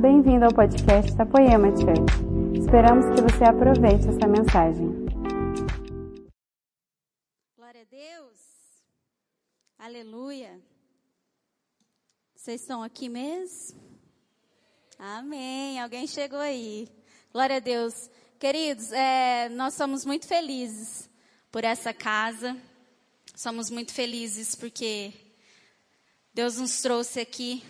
bem-vindo ao podcast da Poema Church. Esperamos que você aproveite essa mensagem. Glória a Deus. Aleluia. Vocês estão aqui mesmo? Amém. Alguém chegou aí. Glória a Deus. Queridos, é, nós somos muito felizes por essa casa. Somos muito felizes porque Deus nos trouxe aqui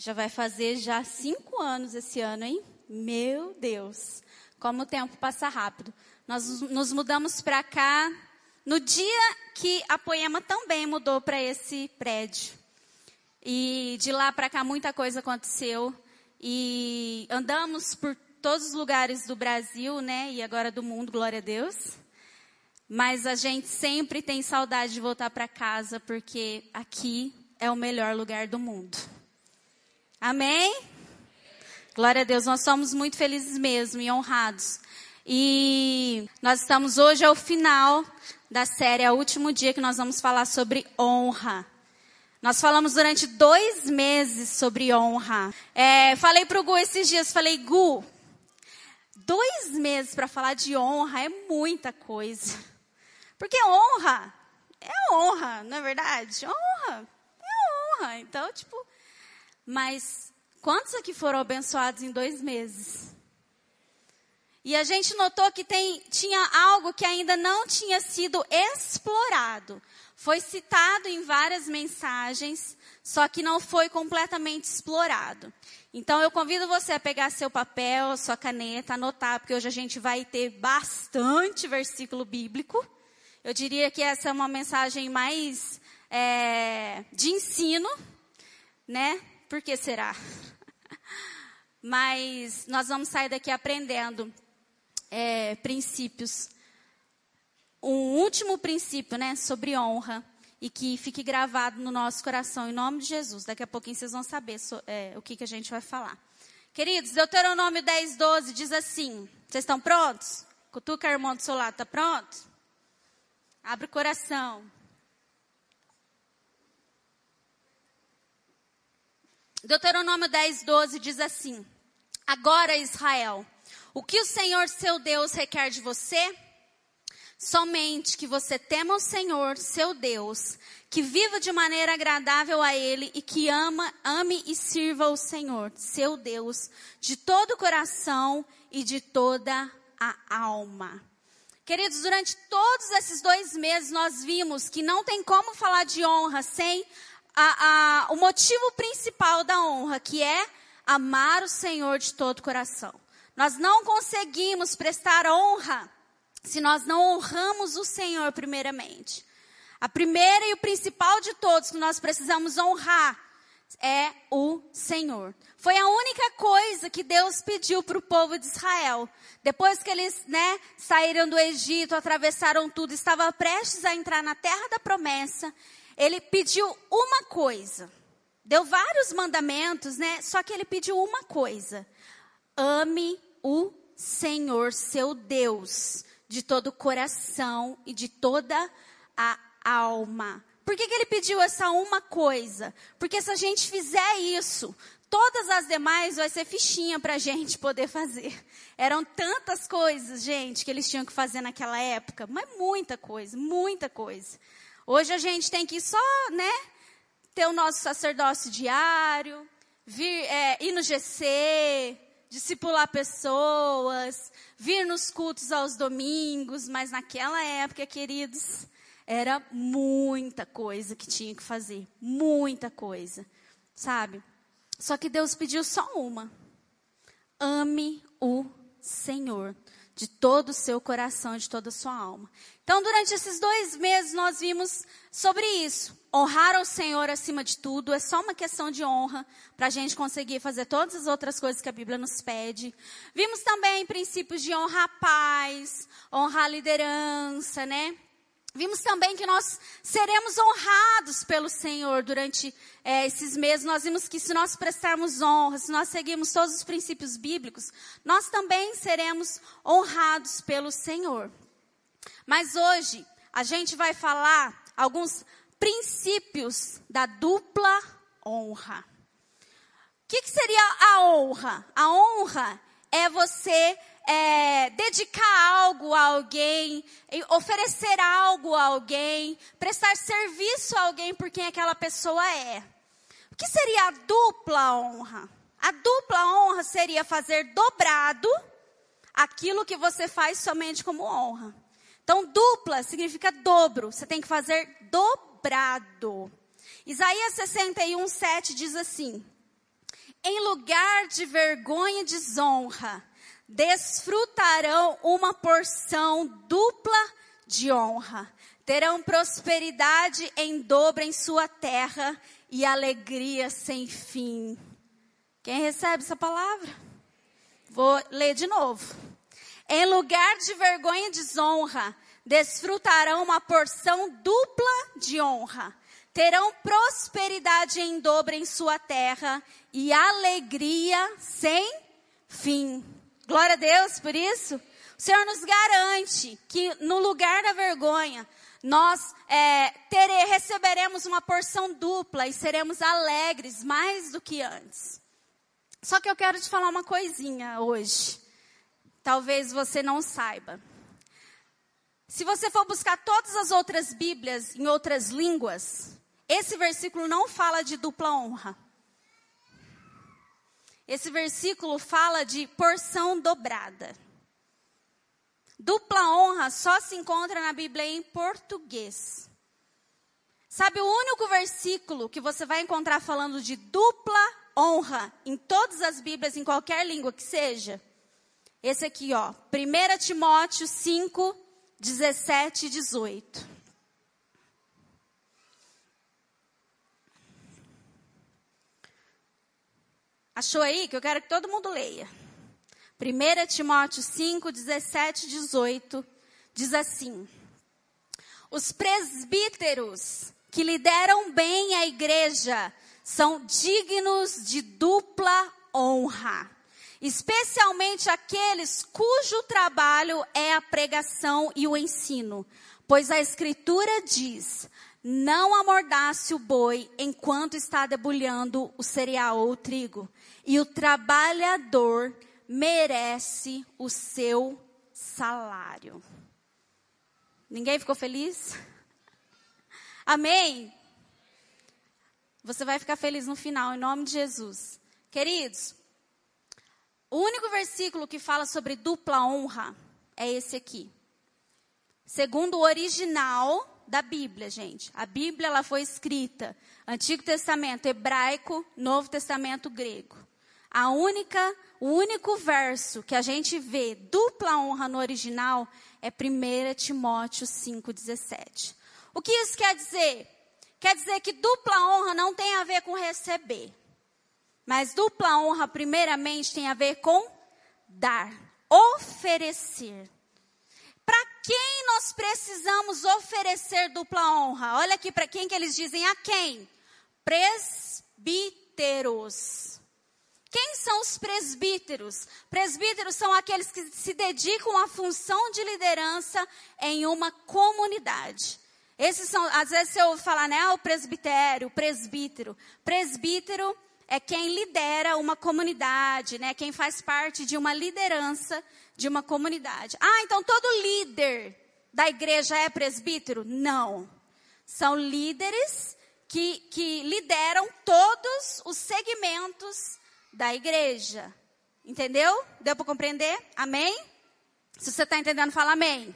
já vai fazer já cinco anos esse ano, hein? Meu Deus, como o tempo passa rápido. Nós nos mudamos para cá no dia que a Poema também mudou para esse prédio. E de lá para cá muita coisa aconteceu. E andamos por todos os lugares do Brasil, né? E agora do mundo, glória a Deus. Mas a gente sempre tem saudade de voltar para casa, porque aqui é o melhor lugar do mundo. Amém? Glória a Deus, nós somos muito felizes mesmo e honrados. E nós estamos hoje ao final da série, é o último dia que nós vamos falar sobre honra. Nós falamos durante dois meses sobre honra. É, falei para o Gu esses dias, falei, Gu, dois meses para falar de honra é muita coisa. Porque honra é honra, não é verdade? Honra é honra. Então, tipo, mas quantos aqui foram abençoados em dois meses? E a gente notou que tem, tinha algo que ainda não tinha sido explorado. Foi citado em várias mensagens, só que não foi completamente explorado. Então eu convido você a pegar seu papel, sua caneta, anotar, porque hoje a gente vai ter bastante versículo bíblico. Eu diria que essa é uma mensagem mais é, de ensino, né? Por que será? Mas nós vamos sair daqui aprendendo é, princípios. Um último princípio, né, sobre honra e que fique gravado no nosso coração em nome de Jesus. Daqui a pouquinho vocês vão saber so, é, o que, que a gente vai falar. Queridos, Deuteronômio 10, 12 diz assim: Vocês estão prontos? Cutuca a irmã do seu lado, está pronto? Abre o coração. Deuteronômio 10, 12 diz assim: Agora, Israel, o que o Senhor seu Deus requer de você? Somente que você tema o Senhor, seu Deus, que viva de maneira agradável a Ele e que ama, ame e sirva o Senhor, seu Deus, de todo o coração e de toda a alma. Queridos, durante todos esses dois meses nós vimos que não tem como falar de honra sem a, a, o motivo principal da honra, que é amar o Senhor de todo o coração. Nós não conseguimos prestar honra se nós não honramos o Senhor primeiramente. A primeira e o principal de todos que nós precisamos honrar é o Senhor. Foi a única coisa que Deus pediu para o povo de Israel. Depois que eles, né, saíram do Egito, atravessaram tudo, estava prestes a entrar na terra da promessa, ele pediu uma coisa. Deu vários mandamentos, né? Só que ele pediu uma coisa: ame o Senhor, seu Deus, de todo o coração e de toda a alma. Por que, que ele pediu essa uma coisa? Porque se a gente fizer isso, todas as demais vai ser fichinha para a gente poder fazer. Eram tantas coisas, gente, que eles tinham que fazer naquela época, mas muita coisa, muita coisa. Hoje a gente tem que só, né, ter o nosso sacerdócio diário, vir, é, ir no GC, discipular pessoas, vir nos cultos aos domingos, mas naquela época, queridos, era muita coisa que tinha que fazer, muita coisa, sabe? Só que Deus pediu só uma: ame o Senhor de todo o seu coração, de toda a sua alma. Então, durante esses dois meses, nós vimos sobre isso. Honrar ao Senhor acima de tudo é só uma questão de honra para a gente conseguir fazer todas as outras coisas que a Bíblia nos pede. Vimos também princípios de honrar paz, honrar liderança, né? Vimos também que nós seremos honrados pelo Senhor durante é, esses meses. Nós vimos que se nós prestarmos honra, se nós seguirmos todos os princípios bíblicos, nós também seremos honrados pelo Senhor. Mas hoje a gente vai falar alguns princípios da dupla honra. que, que seria a honra? A honra é você é, dedicar algo a alguém, oferecer algo a alguém, prestar serviço a alguém por quem aquela pessoa é. O que seria a dupla honra? A dupla honra seria fazer dobrado aquilo que você faz somente como honra. Então, dupla significa dobro. Você tem que fazer dobrado. Isaías 61, 7 diz assim: Em lugar de vergonha e desonra, desfrutarão uma porção dupla de honra. Terão prosperidade em dobro em sua terra e alegria sem fim. Quem recebe essa palavra? Vou ler de novo. Em lugar de vergonha e desonra, desfrutarão uma porção dupla de honra. Terão prosperidade em dobro em sua terra e alegria sem fim. Glória a Deus por isso. O Senhor nos garante que no lugar da vergonha, nós é, tere, receberemos uma porção dupla e seremos alegres mais do que antes. Só que eu quero te falar uma coisinha hoje. Talvez você não saiba. Se você for buscar todas as outras Bíblias em outras línguas, esse versículo não fala de dupla honra. Esse versículo fala de porção dobrada. Dupla honra só se encontra na Bíblia em português. Sabe o único versículo que você vai encontrar falando de dupla honra em todas as Bíblias, em qualquer língua que seja? Esse aqui, ó. 1 Timóteo 5, 17 e 18. Achou aí? Que eu quero que todo mundo leia. 1 Timóteo 5, 17 e 18 diz assim: Os presbíteros que lideram bem a igreja são dignos de dupla honra, especialmente aqueles cujo trabalho é a pregação e o ensino, pois a Escritura diz: não amordace o boi enquanto está debulhando o cereal ou o trigo, e o trabalhador merece o seu salário. Ninguém ficou feliz? Amém? Você vai ficar feliz no final, em nome de Jesus. Queridos, o único versículo que fala sobre dupla honra é esse aqui. Segundo o original da Bíblia, gente. A Bíblia ela foi escrita Antigo Testamento hebraico, Novo Testamento grego. A única, o único verso que a gente vê dupla honra no original é 1 Timóteo 5,17. O que isso quer dizer? Quer dizer que dupla honra não tem a ver com receber. Mas dupla honra, primeiramente, tem a ver com dar, oferecer. Para quem nós precisamos oferecer dupla honra? Olha aqui para quem que eles dizem a quem? Presbíteros. Quem são os presbíteros? Presbíteros são aqueles que se dedicam à função de liderança em uma comunidade. Esses são, às vezes eu falar, né, ah, o presbitério, o presbítero. Presbítero é quem lidera uma comunidade, né, quem faz parte de uma liderança de uma comunidade. Ah, então todo líder da igreja é presbítero? Não. São líderes que, que lideram todos os segmentos da igreja. Entendeu? Deu para compreender? Amém? Se você está entendendo, fala amém.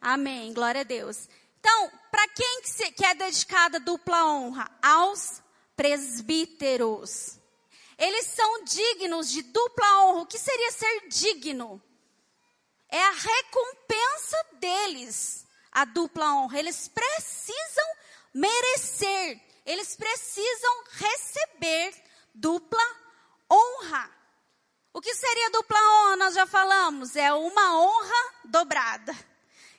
Amém. Glória a Deus. Então, para quem que, é dedicada dupla honra? Aos presbíteros. Eles são dignos de dupla honra. O que seria ser digno? É a recompensa deles, a dupla honra. Eles precisam merecer, eles precisam receber dupla honra. O que seria dupla honra? Nós já falamos, é uma honra dobrada.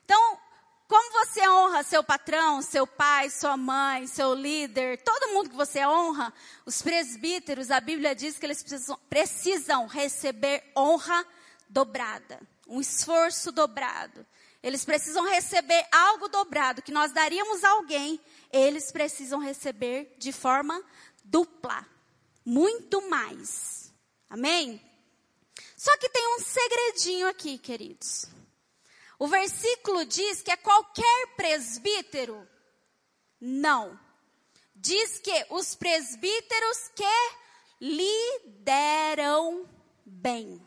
Então, como você honra seu patrão, seu pai, sua mãe, seu líder, todo mundo que você honra, os presbíteros, a Bíblia diz que eles precisam, precisam receber honra dobrada, um esforço dobrado. Eles precisam receber algo dobrado que nós daríamos a alguém, eles precisam receber de forma dupla muito mais. Amém? Só que tem um segredinho aqui, queridos. O versículo diz que é qualquer presbítero? Não. Diz que os presbíteros que lideram bem.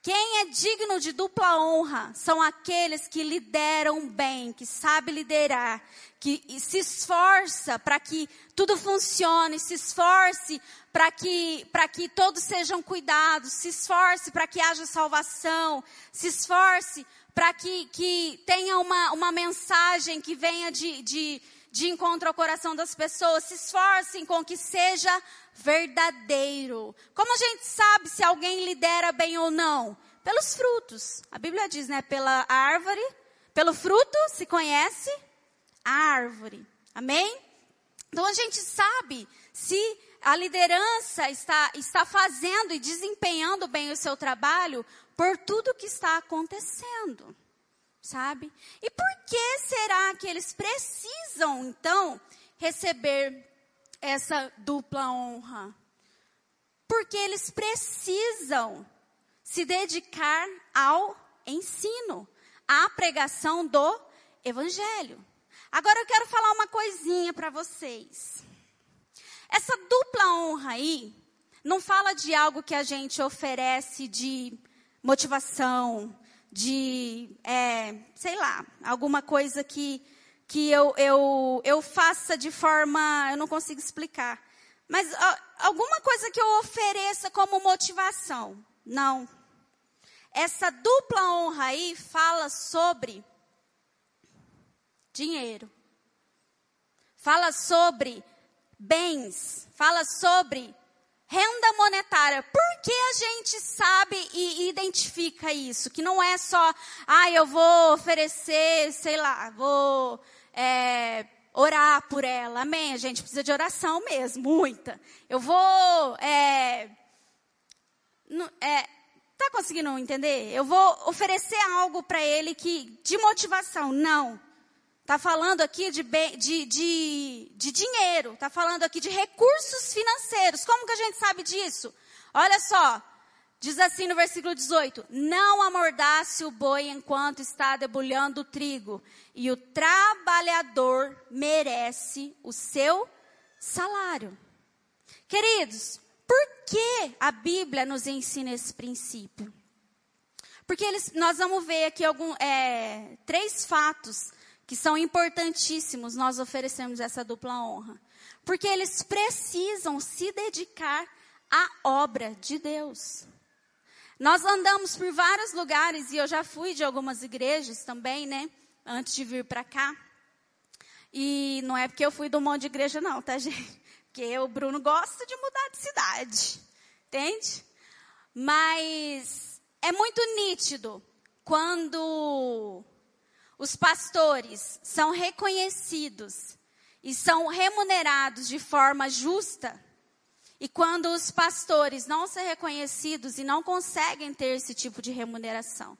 Quem é digno de dupla honra são aqueles que lideram bem, que sabe liderar, que se esforça para que tudo funcione, se esforce para que, que todos sejam cuidados, se esforce para que haja salvação, se esforce para que, que tenha uma, uma mensagem que venha de, de, de encontro ao coração das pessoas, se esforcem com que seja verdadeiro. Como a gente sabe se alguém lidera bem ou não? Pelos frutos. A Bíblia diz, né? Pela árvore, pelo fruto se conhece a árvore. Amém? Então a gente sabe se a liderança está, está fazendo e desempenhando bem o seu trabalho por tudo que está acontecendo. Sabe? E por que será que eles precisam, então, receber essa dupla honra? Porque eles precisam se dedicar ao ensino, à pregação do evangelho. Agora eu quero falar uma coisinha para vocês. Essa dupla honra aí não fala de algo que a gente oferece de motivação, de, é, sei lá, alguma coisa que que eu, eu, eu faça de forma, eu não consigo explicar. Mas alguma coisa que eu ofereça como motivação. Não. Essa dupla honra aí fala sobre dinheiro. Fala sobre bens. Fala sobre renda monetária. Por que a gente sabe e identifica isso? Que não é só, ah, eu vou oferecer, sei lá, vou é, orar por ela. Amém? A gente precisa de oração mesmo, muita. Eu vou. É, é, tá conseguindo entender? Eu vou oferecer algo para ele que de motivação. Não. Está falando aqui de, de, de, de dinheiro, está falando aqui de recursos financeiros. Como que a gente sabe disso? Olha só, Diz assim no versículo 18: Não amordace o boi enquanto está debulhando o trigo, e o trabalhador merece o seu salário. Queridos, por que a Bíblia nos ensina esse princípio? Porque eles, nós vamos ver aqui algum, é, três fatos que são importantíssimos nós oferecemos essa dupla honra. Porque eles precisam se dedicar à obra de Deus. Nós andamos por vários lugares e eu já fui de algumas igrejas também, né? Antes de vir para cá. E não é porque eu fui de um monte de igreja, não, tá, gente? Porque o Bruno gosta de mudar de cidade. Entende? Mas é muito nítido quando os pastores são reconhecidos e são remunerados de forma justa e quando os pastores não são reconhecidos e não conseguem ter esse tipo de remuneração.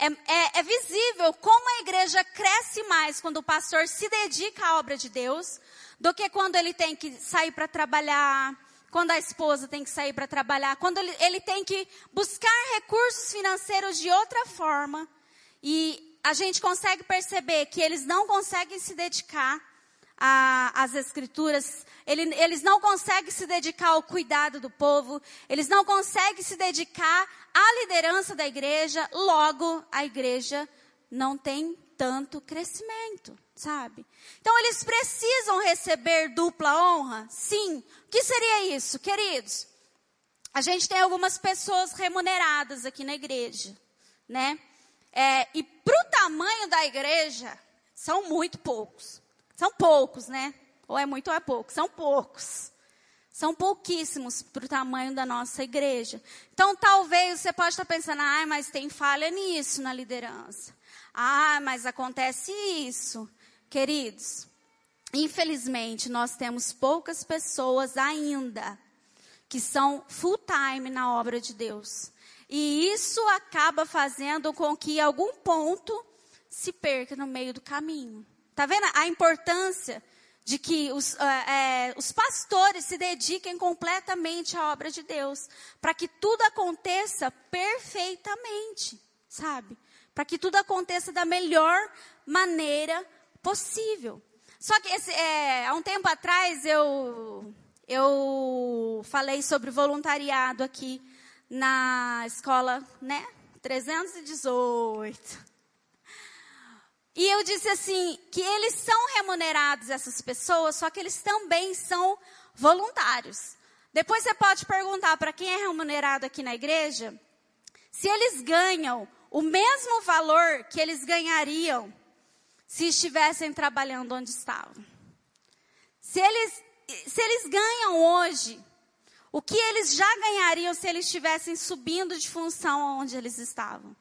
É, é, é, visível como a igreja cresce mais quando o pastor se dedica à obra de Deus, do que quando ele tem que sair para trabalhar, quando a esposa tem que sair para trabalhar, quando ele, ele tem que buscar recursos financeiros de outra forma. E a gente consegue perceber que eles não conseguem se dedicar às escrituras ele, eles não conseguem se dedicar ao cuidado do povo, eles não conseguem se dedicar à liderança da igreja, logo a igreja não tem tanto crescimento, sabe? Então eles precisam receber dupla honra? Sim. O que seria isso, queridos? A gente tem algumas pessoas remuneradas aqui na igreja, né? É, e para o tamanho da igreja, são muito poucos. São poucos, né? Ou é muito ou é pouco? São poucos. São pouquíssimos para o tamanho da nossa igreja. Então, talvez você pode estar pensando, ah, mas tem falha nisso na liderança. Ah, mas acontece isso. Queridos, infelizmente, nós temos poucas pessoas ainda que são full time na obra de Deus. E isso acaba fazendo com que algum ponto se perca no meio do caminho. Tá vendo a importância de que os, é, os pastores se dediquem completamente à obra de Deus, para que tudo aconteça perfeitamente, sabe? Para que tudo aconteça da melhor maneira possível. Só que esse, é, há um tempo atrás eu, eu falei sobre voluntariado aqui na escola, né? 318. E eu disse assim, que eles são remunerados, essas pessoas, só que eles também são voluntários. Depois você pode perguntar para quem é remunerado aqui na igreja, se eles ganham o mesmo valor que eles ganhariam se estivessem trabalhando onde estavam. Se eles, se eles ganham hoje o que eles já ganhariam se eles estivessem subindo de função onde eles estavam.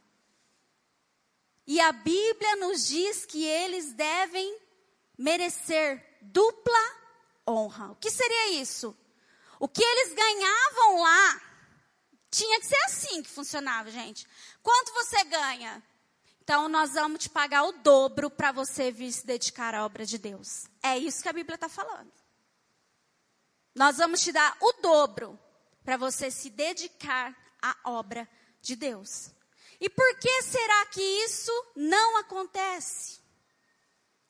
E a Bíblia nos diz que eles devem merecer dupla honra. O que seria isso? O que eles ganhavam lá tinha que ser assim que funcionava, gente. Quanto você ganha? Então nós vamos te pagar o dobro para você vir se dedicar à obra de Deus. É isso que a Bíblia está falando. Nós vamos te dar o dobro para você se dedicar à obra de Deus. E por que será que isso não acontece?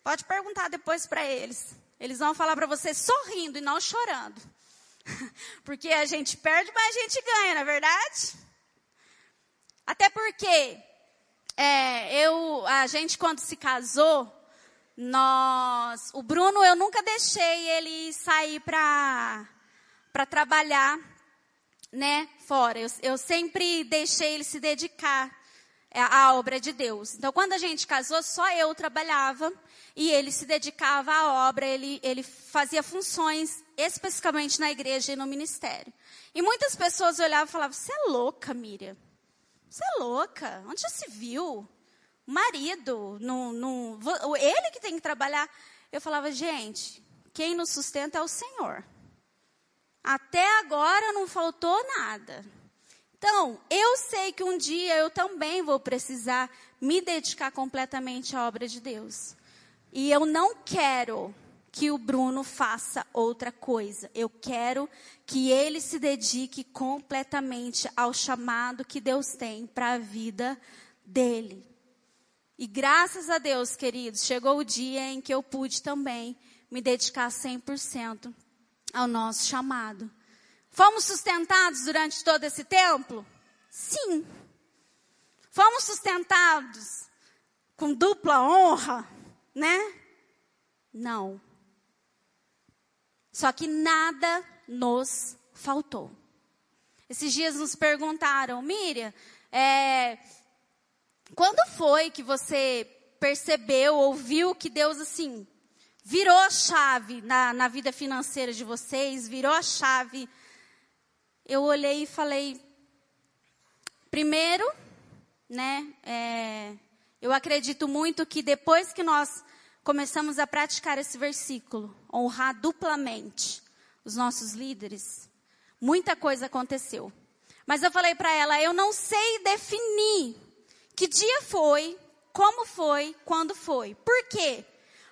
Pode perguntar depois para eles. Eles vão falar para você sorrindo e não chorando. Porque a gente perde, mas a gente ganha, não é verdade? Até porque é, eu, a gente quando se casou, nós, o Bruno, eu nunca deixei ele sair para para trabalhar, né, fora. Eu, eu sempre deixei ele se dedicar a obra de Deus. Então, quando a gente casou, só eu trabalhava e ele se dedicava à obra, ele, ele fazia funções especificamente na igreja e no ministério. E muitas pessoas olhavam e falavam: Você é louca, Miriam? Você é louca? Onde já se viu? Marido, no, no, ele que tem que trabalhar. Eu falava: Gente, quem nos sustenta é o Senhor. Até agora não faltou nada. Então, eu sei que um dia eu também vou precisar me dedicar completamente à obra de Deus. E eu não quero que o Bruno faça outra coisa. Eu quero que ele se dedique completamente ao chamado que Deus tem para a vida dele. E graças a Deus, queridos, chegou o dia em que eu pude também me dedicar 100% ao nosso chamado. Fomos sustentados durante todo esse tempo? Sim. Fomos sustentados com dupla honra, né? Não. Só que nada nos faltou. Esses dias nos perguntaram, Miriam, é, quando foi que você percebeu, ouviu que Deus assim virou a chave na, na vida financeira de vocês, virou a chave eu olhei e falei, primeiro, né, é, eu acredito muito que depois que nós começamos a praticar esse versículo, honrar duplamente os nossos líderes, muita coisa aconteceu. Mas eu falei para ela, eu não sei definir que dia foi, como foi, quando foi. Por quê?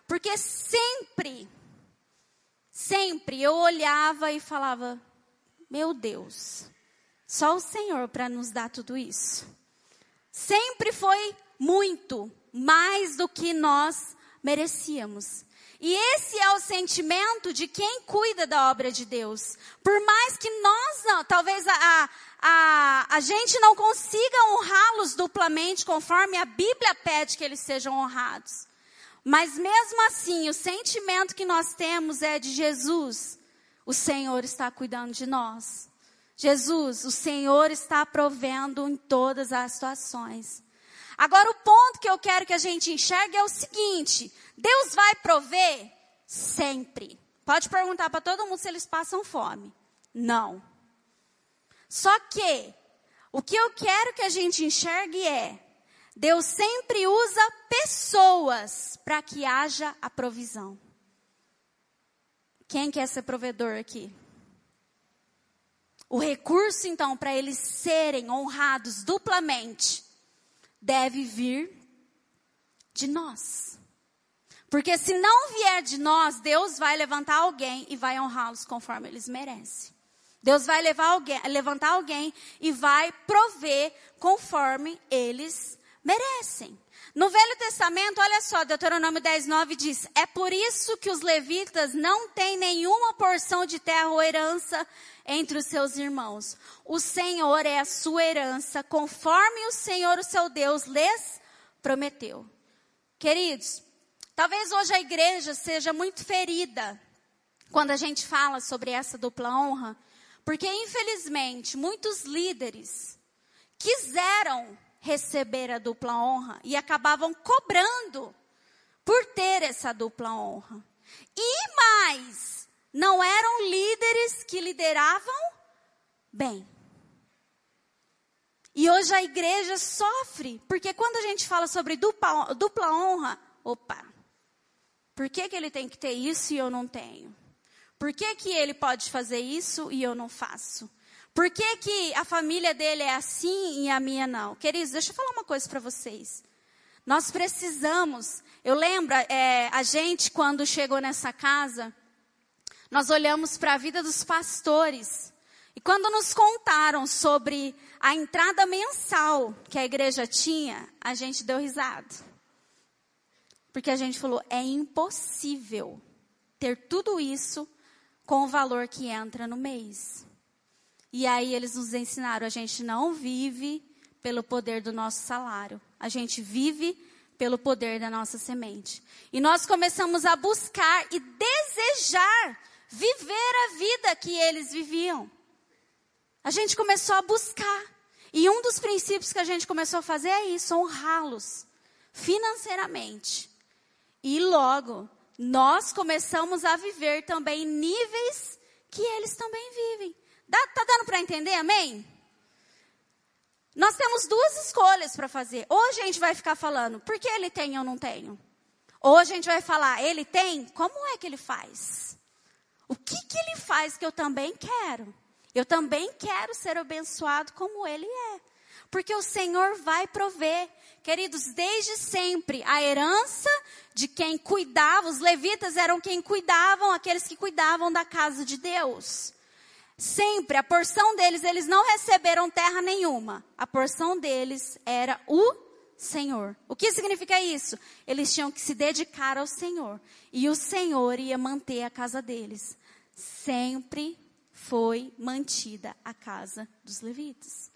Porque sempre, sempre eu olhava e falava, meu Deus, só o Senhor para nos dar tudo isso. Sempre foi muito mais do que nós merecíamos. E esse é o sentimento de quem cuida da obra de Deus. Por mais que nós não, talvez a, a, a gente não consiga honrá-los duplamente, conforme a Bíblia pede que eles sejam honrados. Mas mesmo assim, o sentimento que nós temos é de Jesus o Senhor está cuidando de nós. Jesus, o Senhor está provendo em todas as situações. Agora, o ponto que eu quero que a gente enxergue é o seguinte: Deus vai prover sempre. Pode perguntar para todo mundo se eles passam fome. Não. Só que, o que eu quero que a gente enxergue é: Deus sempre usa pessoas para que haja a provisão. Quem quer ser provedor aqui? O recurso, então, para eles serem honrados duplamente, deve vir de nós. Porque se não vier de nós, Deus vai levantar alguém e vai honrá-los conforme eles merecem. Deus vai alguém, levantar alguém e vai prover conforme eles merecem. No Velho Testamento, olha só, Deuteronômio 10, 9 diz: É por isso que os levitas não têm nenhuma porção de terra ou herança entre os seus irmãos. O Senhor é a sua herança, conforme o Senhor, o seu Deus, lhes prometeu. Queridos, talvez hoje a igreja seja muito ferida quando a gente fala sobre essa dupla honra, porque infelizmente muitos líderes quiseram receber a dupla honra e acabavam cobrando por ter essa dupla honra. E mais, não eram líderes que lideravam bem. E hoje a igreja sofre, porque quando a gente fala sobre dupla, dupla honra, opa, por que, que ele tem que ter isso e eu não tenho? Por que, que ele pode fazer isso e eu não faço? Por que, que a família dele é assim e a minha não? Queridos, deixa eu falar uma coisa para vocês. Nós precisamos. Eu lembro, é, a gente, quando chegou nessa casa, nós olhamos para a vida dos pastores. E quando nos contaram sobre a entrada mensal que a igreja tinha, a gente deu risada. Porque a gente falou: é impossível ter tudo isso com o valor que entra no mês. E aí eles nos ensinaram: a gente não vive pelo poder do nosso salário, a gente vive pelo poder da nossa semente. E nós começamos a buscar e desejar viver a vida que eles viviam. A gente começou a buscar. E um dos princípios que a gente começou a fazer é isso, honrá-los financeiramente. E logo, nós começamos a viver também níveis que eles também vivem. Dá, tá dando para entender, amém? Nós temos duas escolhas para fazer. Ou a gente vai ficar falando, por que ele tem ou não tenho? Ou a gente vai falar, ele tem, como é que ele faz? O que, que ele faz que eu também quero? Eu também quero ser abençoado como ele é. Porque o Senhor vai prover. Queridos, desde sempre, a herança de quem cuidava, os levitas eram quem cuidavam, aqueles que cuidavam da casa de Deus. Sempre, a porção deles, eles não receberam terra nenhuma. A porção deles era o Senhor. O que significa isso? Eles tinham que se dedicar ao Senhor. E o Senhor ia manter a casa deles. Sempre foi mantida a casa dos levitas.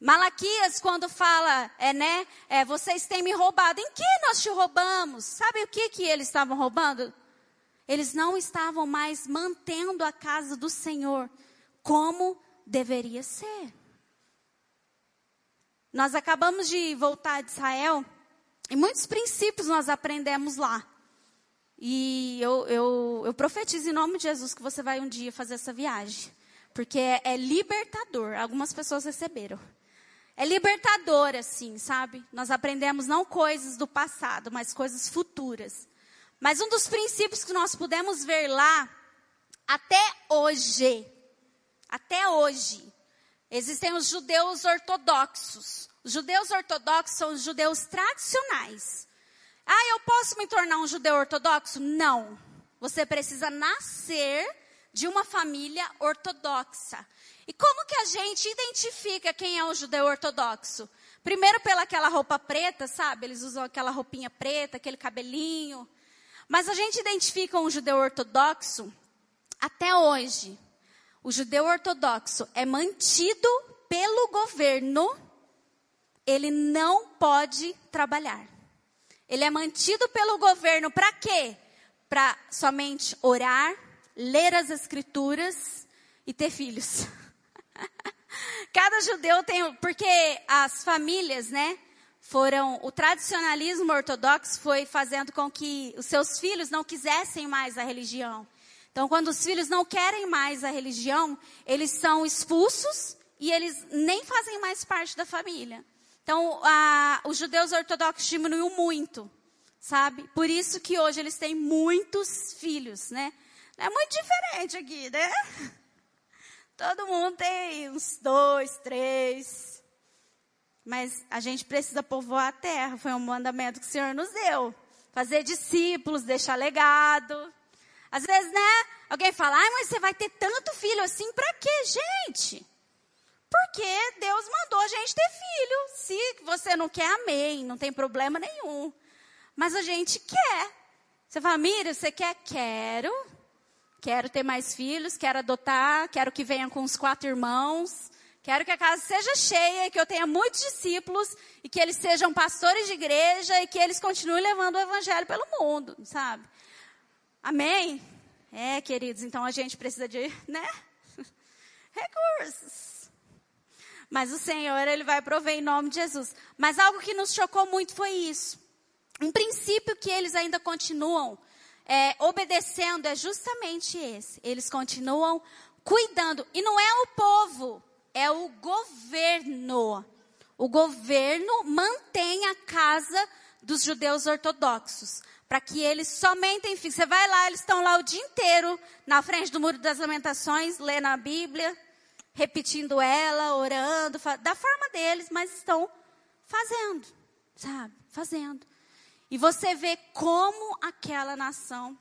Malaquias, quando fala, é, né, é, vocês têm me roubado, em que nós te roubamos? Sabe o que, que eles estavam roubando? Eles não estavam mais mantendo a casa do Senhor como deveria ser. Nós acabamos de voltar de Israel e muitos princípios nós aprendemos lá. E eu, eu, eu profetizo em nome de Jesus que você vai um dia fazer essa viagem. Porque é, é libertador. Algumas pessoas receberam. É libertador, assim, sabe? Nós aprendemos não coisas do passado, mas coisas futuras. Mas um dos princípios que nós pudemos ver lá, até hoje, até hoje, existem os judeus ortodoxos. Os judeus ortodoxos são os judeus tradicionais. Ah, eu posso me tornar um judeu ortodoxo? Não. Você precisa nascer de uma família ortodoxa. E como que a gente identifica quem é um judeu ortodoxo? Primeiro pela aquela roupa preta, sabe? Eles usam aquela roupinha preta, aquele cabelinho. Mas a gente identifica um judeu ortodoxo até hoje. O judeu ortodoxo é mantido pelo governo, ele não pode trabalhar. Ele é mantido pelo governo para quê? Para somente orar, ler as escrituras e ter filhos. Cada judeu tem, porque as famílias, né, foram, o tradicionalismo ortodoxo foi fazendo com que os seus filhos não quisessem mais a religião. Então, quando os filhos não querem mais a religião, eles são expulsos e eles nem fazem mais parte da família. Então, a, os judeus ortodoxos diminuiu muito, sabe? Por isso que hoje eles têm muitos filhos, né? É muito diferente aqui, né? Todo mundo tem uns dois, três, mas a gente precisa povoar a terra, foi um mandamento que o Senhor nos deu. fazer discípulos, deixar legado. Às vezes, né? Alguém fala, ai, mas você vai ter tanto filho assim, para quê, gente? Porque Deus mandou a gente ter filho. Se você não quer, amém, não tem problema nenhum. Mas a gente quer. Você fala, Mira, você quer? Quero. Quero ter mais filhos, quero adotar, quero que venha com os quatro irmãos. Quero que a casa seja cheia, que eu tenha muitos discípulos e que eles sejam pastores de igreja e que eles continuem levando o evangelho pelo mundo, sabe? Amém? É, queridos, então a gente precisa de, né? Recursos. Mas o Senhor, Ele vai prover em nome de Jesus. Mas algo que nos chocou muito foi isso. Um princípio que eles ainda continuam é, obedecendo é justamente esse. Eles continuam cuidando. E não é o povo é o governo. O governo mantém a casa dos judeus ortodoxos, para que eles somente, enfim, você vai lá, eles estão lá o dia inteiro na frente do muro das lamentações, lendo a Bíblia, repetindo ela, orando, da forma deles, mas estão fazendo, sabe? Fazendo. E você vê como aquela nação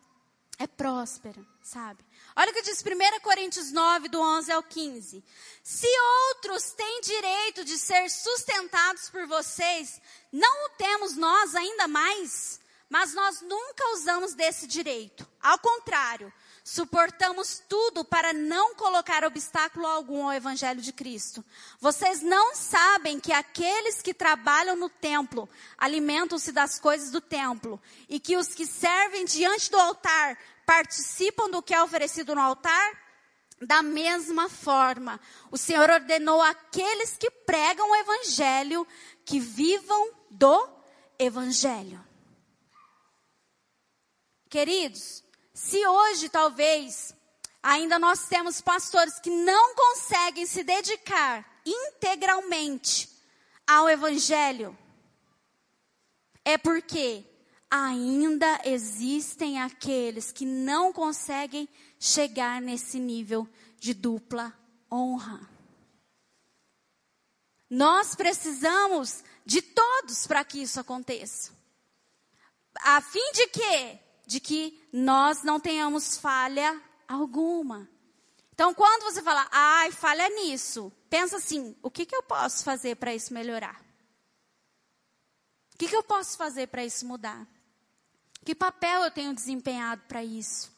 é próspera, sabe? Olha o que diz 1 Coríntios 9, do 11 ao 15. Se outros têm direito de ser sustentados por vocês, não o temos nós ainda mais? Mas nós nunca usamos desse direito. Ao contrário, suportamos tudo para não colocar obstáculo algum ao Evangelho de Cristo. Vocês não sabem que aqueles que trabalham no templo alimentam-se das coisas do templo, e que os que servem diante do altar participam do que é oferecido no altar? Da mesma forma, o Senhor ordenou àqueles que pregam o Evangelho que vivam do Evangelho. Queridos, se hoje talvez ainda nós temos pastores que não conseguem se dedicar integralmente ao Evangelho, é porque ainda existem aqueles que não conseguem chegar nesse nível de dupla honra. Nós precisamos de todos para que isso aconteça. A fim de quê? De que nós não tenhamos falha alguma. Então, quando você fala, ai, falha nisso, pensa assim: o que, que eu posso fazer para isso melhorar? O que, que eu posso fazer para isso mudar? Que papel eu tenho desempenhado para isso?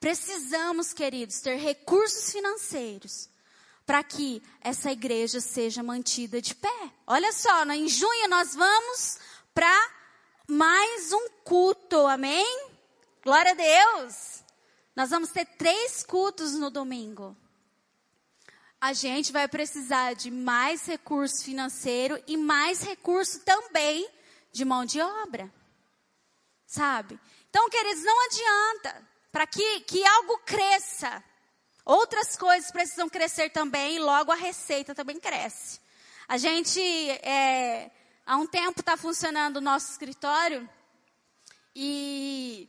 Precisamos, queridos, ter recursos financeiros para que essa igreja seja mantida de pé. Olha só, em junho nós vamos para mais um culto, amém? Glória a Deus! Nós vamos ter três cultos no domingo. A gente vai precisar de mais recurso financeiro e mais recurso também de mão de obra sabe? Então, queridos, não adianta. Para que, que algo cresça, outras coisas precisam crescer também, e logo a receita também cresce. A gente, é, há um tempo está funcionando o nosso escritório, e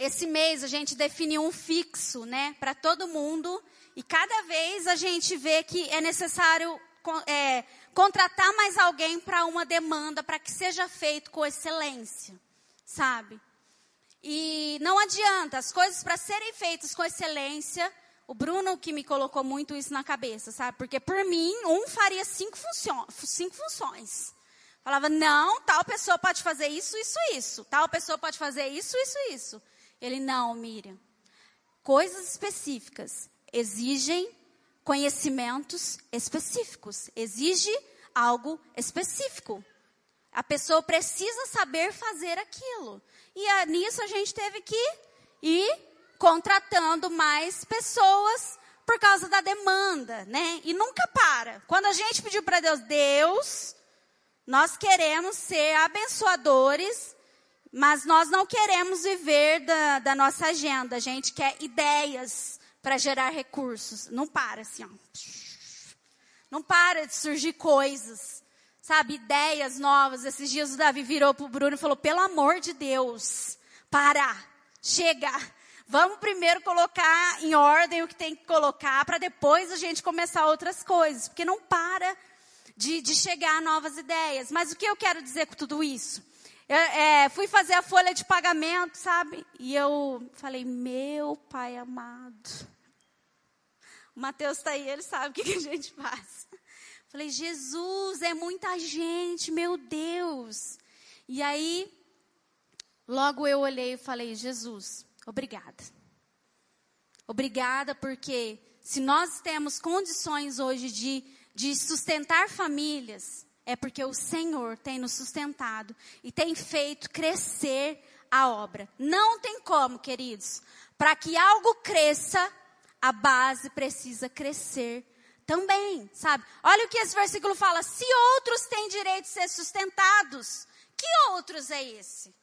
esse mês a gente definiu um fixo, né, para todo mundo, e cada vez a gente vê que é necessário é, contratar mais alguém para uma demanda, para que seja feito com excelência sabe? E não adianta, as coisas para serem feitas com excelência, o Bruno que me colocou muito isso na cabeça, sabe? Porque por mim, um faria cinco, cinco funções. Falava, não, tal pessoa pode fazer isso, isso, isso. Tal pessoa pode fazer isso, isso, isso. Ele, não, Miriam. Coisas específicas exigem conhecimentos específicos. Exige algo específico. A pessoa precisa saber fazer aquilo. E a, nisso a gente teve que ir contratando mais pessoas por causa da demanda, né? E nunca para. Quando a gente pediu para Deus, Deus, nós queremos ser abençoadores, mas nós não queremos viver da, da nossa agenda. A gente quer ideias para gerar recursos. Não para assim, ó. Não para de surgir coisas sabe, ideias novas. Esses dias o Davi virou para o Bruno e falou: pelo amor de Deus, para, chega. Vamos primeiro colocar em ordem o que tem que colocar, para depois a gente começar outras coisas, porque não para de, de chegar novas ideias. Mas o que eu quero dizer com tudo isso? Eu, é, fui fazer a folha de pagamento, sabe? E eu falei, meu pai amado. O Mateus está aí, ele sabe o que, que a gente faz. Falei, Jesus, é muita gente, meu Deus. E aí, logo eu olhei e falei, Jesus, obrigada. Obrigada porque se nós temos condições hoje de, de sustentar famílias, é porque o Senhor tem nos sustentado e tem feito crescer a obra. Não tem como, queridos. Para que algo cresça, a base precisa crescer também, sabe? Olha o que esse versículo fala: se outros têm direito de ser sustentados, que outros é esse?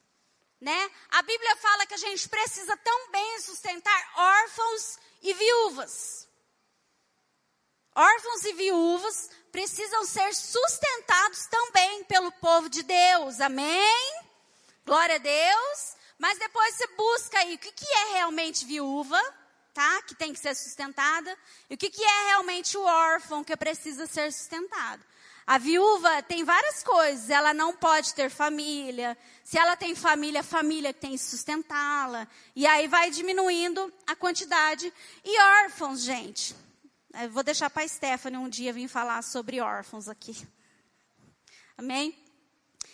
Né? A Bíblia fala que a gente precisa também sustentar órfãos e viúvas. Órfãos e viúvas precisam ser sustentados também pelo povo de Deus. Amém? Glória a Deus. Mas depois você busca aí o que, que é realmente viúva, tá? Que tem que ser sustentada. E o que, que é realmente o órfão que precisa ser sustentado. A viúva tem várias coisas. Ela não pode ter família. Se ela tem família, a família tem que sustentá-la. E aí vai diminuindo a quantidade. E órfãos, gente. Eu vou deixar para a Stephanie um dia vir falar sobre órfãos aqui. Amém?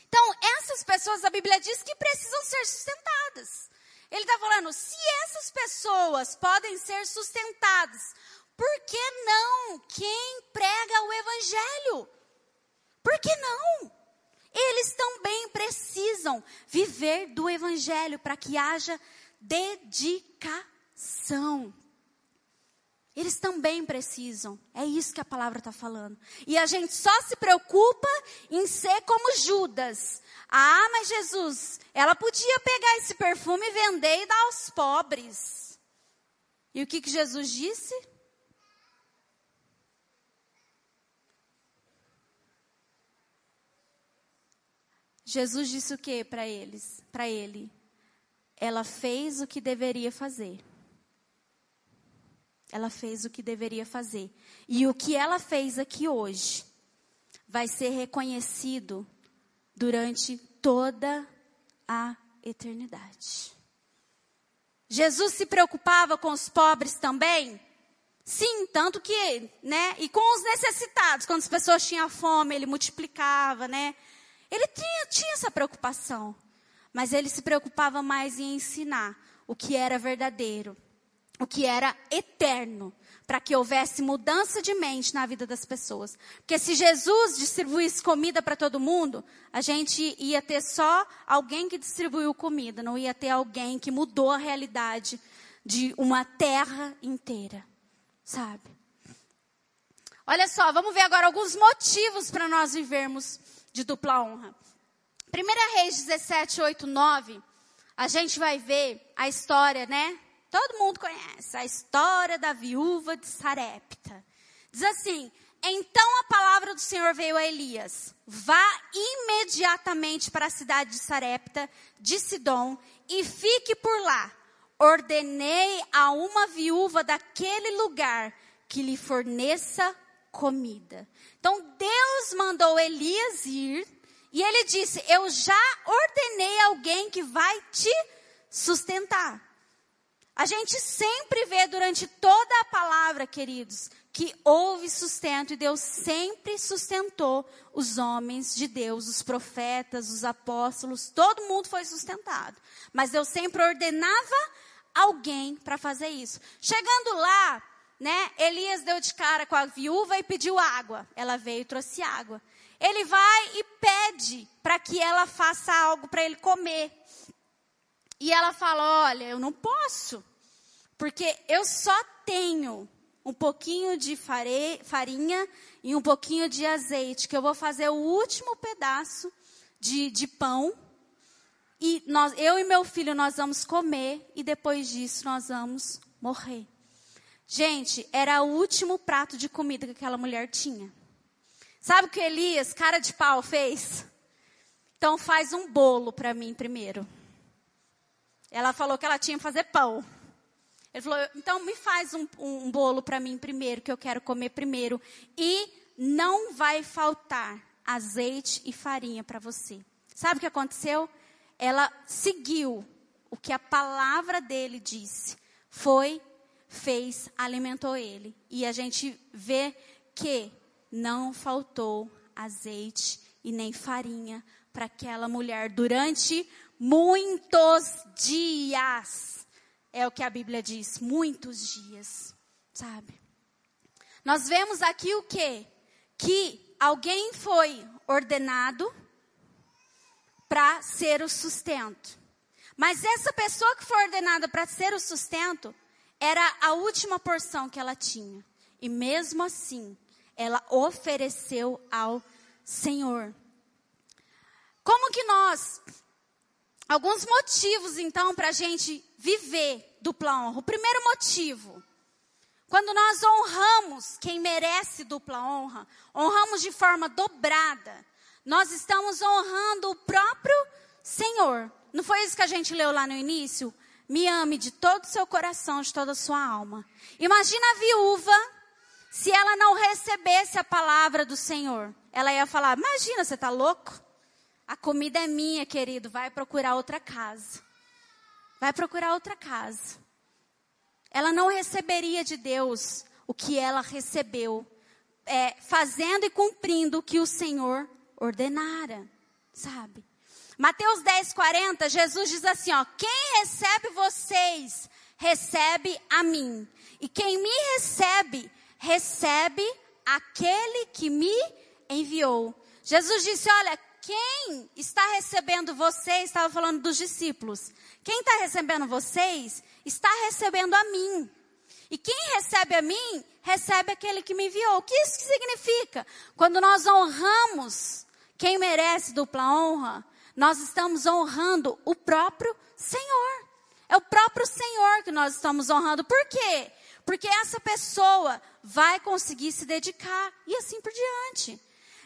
Então, essas pessoas, a Bíblia diz que precisam ser sustentadas. Ele está falando, se essas pessoas podem ser sustentadas, por que não quem prega o Evangelho? Por que não? Eles também precisam viver do Evangelho para que haja dedicação. Eles também precisam. É isso que a palavra está falando. E a gente só se preocupa em ser como Judas. Ah, mas Jesus, ela podia pegar esse perfume e vender e dar aos pobres. E o que, que Jesus disse? Jesus disse o que para eles? Para ele? Ela fez o que deveria fazer ela fez o que deveria fazer. E o que ela fez aqui hoje vai ser reconhecido durante toda a eternidade. Jesus se preocupava com os pobres também? Sim, tanto que, né? E com os necessitados, quando as pessoas tinham fome, ele multiplicava, né? Ele tinha, tinha essa preocupação. Mas ele se preocupava mais em ensinar o que era verdadeiro o que era eterno, para que houvesse mudança de mente na vida das pessoas. Porque se Jesus distribuísse comida para todo mundo, a gente ia ter só alguém que distribuiu comida, não ia ter alguém que mudou a realidade de uma terra inteira, sabe? Olha só, vamos ver agora alguns motivos para nós vivermos de dupla honra. 1 Reis 17, 8, 9, a gente vai ver a história, né? Todo mundo conhece a história da viúva de Sarepta. Diz assim: Então a palavra do Senhor veio a Elias: Vá imediatamente para a cidade de Sarepta, de Sidom, e fique por lá. Ordenei a uma viúva daquele lugar que lhe forneça comida. Então Deus mandou Elias ir e ele disse: Eu já ordenei alguém que vai te sustentar. A gente sempre vê durante toda a palavra, queridos, que houve sustento e Deus sempre sustentou os homens de Deus, os profetas, os apóstolos, todo mundo foi sustentado. Mas Deus sempre ordenava alguém para fazer isso. Chegando lá, né, Elias deu de cara com a viúva e pediu água. Ela veio e trouxe água. Ele vai e pede para que ela faça algo para ele comer. E ela fala: Olha, eu não posso, porque eu só tenho um pouquinho de farinha e um pouquinho de azeite, que eu vou fazer o último pedaço de, de pão. E nós, eu e meu filho, nós vamos comer e depois disso nós vamos morrer. Gente, era o último prato de comida que aquela mulher tinha. Sabe o que Elias, cara de pau, fez? Então faz um bolo para mim primeiro. Ela falou que ela tinha que fazer pão. Ele falou, então me faz um, um bolo para mim primeiro, que eu quero comer primeiro. E não vai faltar azeite e farinha para você. Sabe o que aconteceu? ela seguiu o que a palavra dele disse. Foi, fez, alimentou ele. E a gente vê que não faltou azeite e nem farinha para aquela mulher durante muitos dias. É o que a Bíblia diz, muitos dias, sabe? Nós vemos aqui o quê? Que alguém foi ordenado para ser o sustento. Mas essa pessoa que foi ordenada para ser o sustento era a última porção que ela tinha. E mesmo assim, ela ofereceu ao Senhor. Como que nós Alguns motivos, então, para a gente viver dupla honra. O primeiro motivo, quando nós honramos quem merece dupla honra, honramos de forma dobrada, nós estamos honrando o próprio Senhor. Não foi isso que a gente leu lá no início? Me ame de todo o seu coração, de toda a sua alma. Imagina a viúva, se ela não recebesse a palavra do Senhor. Ela ia falar: Imagina, você está louco? A comida é minha, querido. Vai procurar outra casa. Vai procurar outra casa. Ela não receberia de Deus o que ela recebeu, é, fazendo e cumprindo o que o Senhor ordenara, sabe? Mateus 10, 40, Jesus diz assim: ó, quem recebe vocês, recebe a mim. E quem me recebe, recebe aquele que me enviou. Jesus disse: olha, quem está recebendo vocês, estava falando dos discípulos, quem está recebendo vocês, está recebendo a mim. E quem recebe a mim, recebe aquele que me enviou. O que isso significa? Quando nós honramos quem merece dupla honra, nós estamos honrando o próprio Senhor. É o próprio Senhor que nós estamos honrando. Por quê? Porque essa pessoa vai conseguir se dedicar e assim por diante.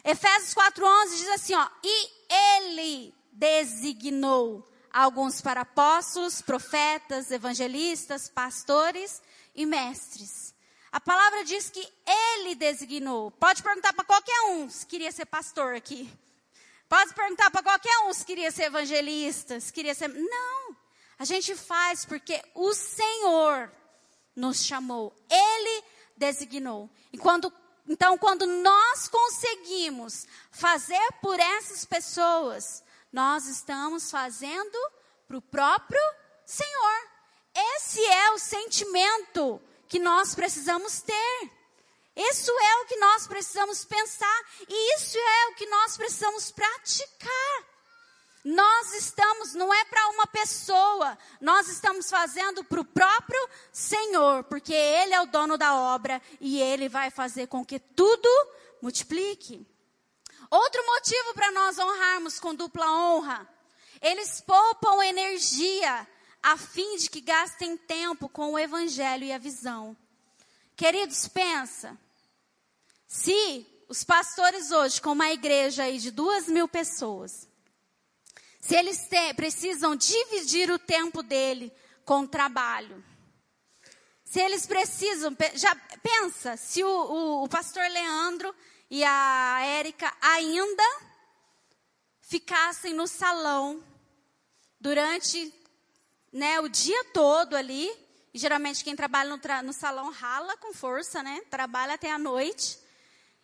Efésios 4:11 diz assim, ó: "E ele designou alguns para apóstolos, profetas, evangelistas, pastores e mestres." A palavra diz que ele designou. Pode perguntar para qualquer um se queria ser pastor aqui. Pode perguntar para qualquer um se queria ser evangelista, se queria ser. Não. A gente faz porque o Senhor nos chamou. Ele designou. E quando então, quando nós conseguimos fazer por essas pessoas, nós estamos fazendo para o próprio Senhor. Esse é o sentimento que nós precisamos ter. Isso é o que nós precisamos pensar e isso é o que nós precisamos praticar. Nós estamos, não é para uma pessoa, nós estamos fazendo para o próprio Senhor, porque Ele é o dono da obra e Ele vai fazer com que tudo multiplique. Outro motivo para nós honrarmos com dupla honra, eles poupam energia a fim de que gastem tempo com o Evangelho e a visão. Queridos, pensa, se os pastores hoje, com uma igreja aí de duas mil pessoas, se eles te, precisam dividir o tempo dele com o trabalho. Se eles precisam, já pensa, se o, o, o pastor Leandro e a Érica ainda ficassem no salão durante né, o dia todo ali, e geralmente quem trabalha no, tra no salão rala com força, né? Trabalha até a noite.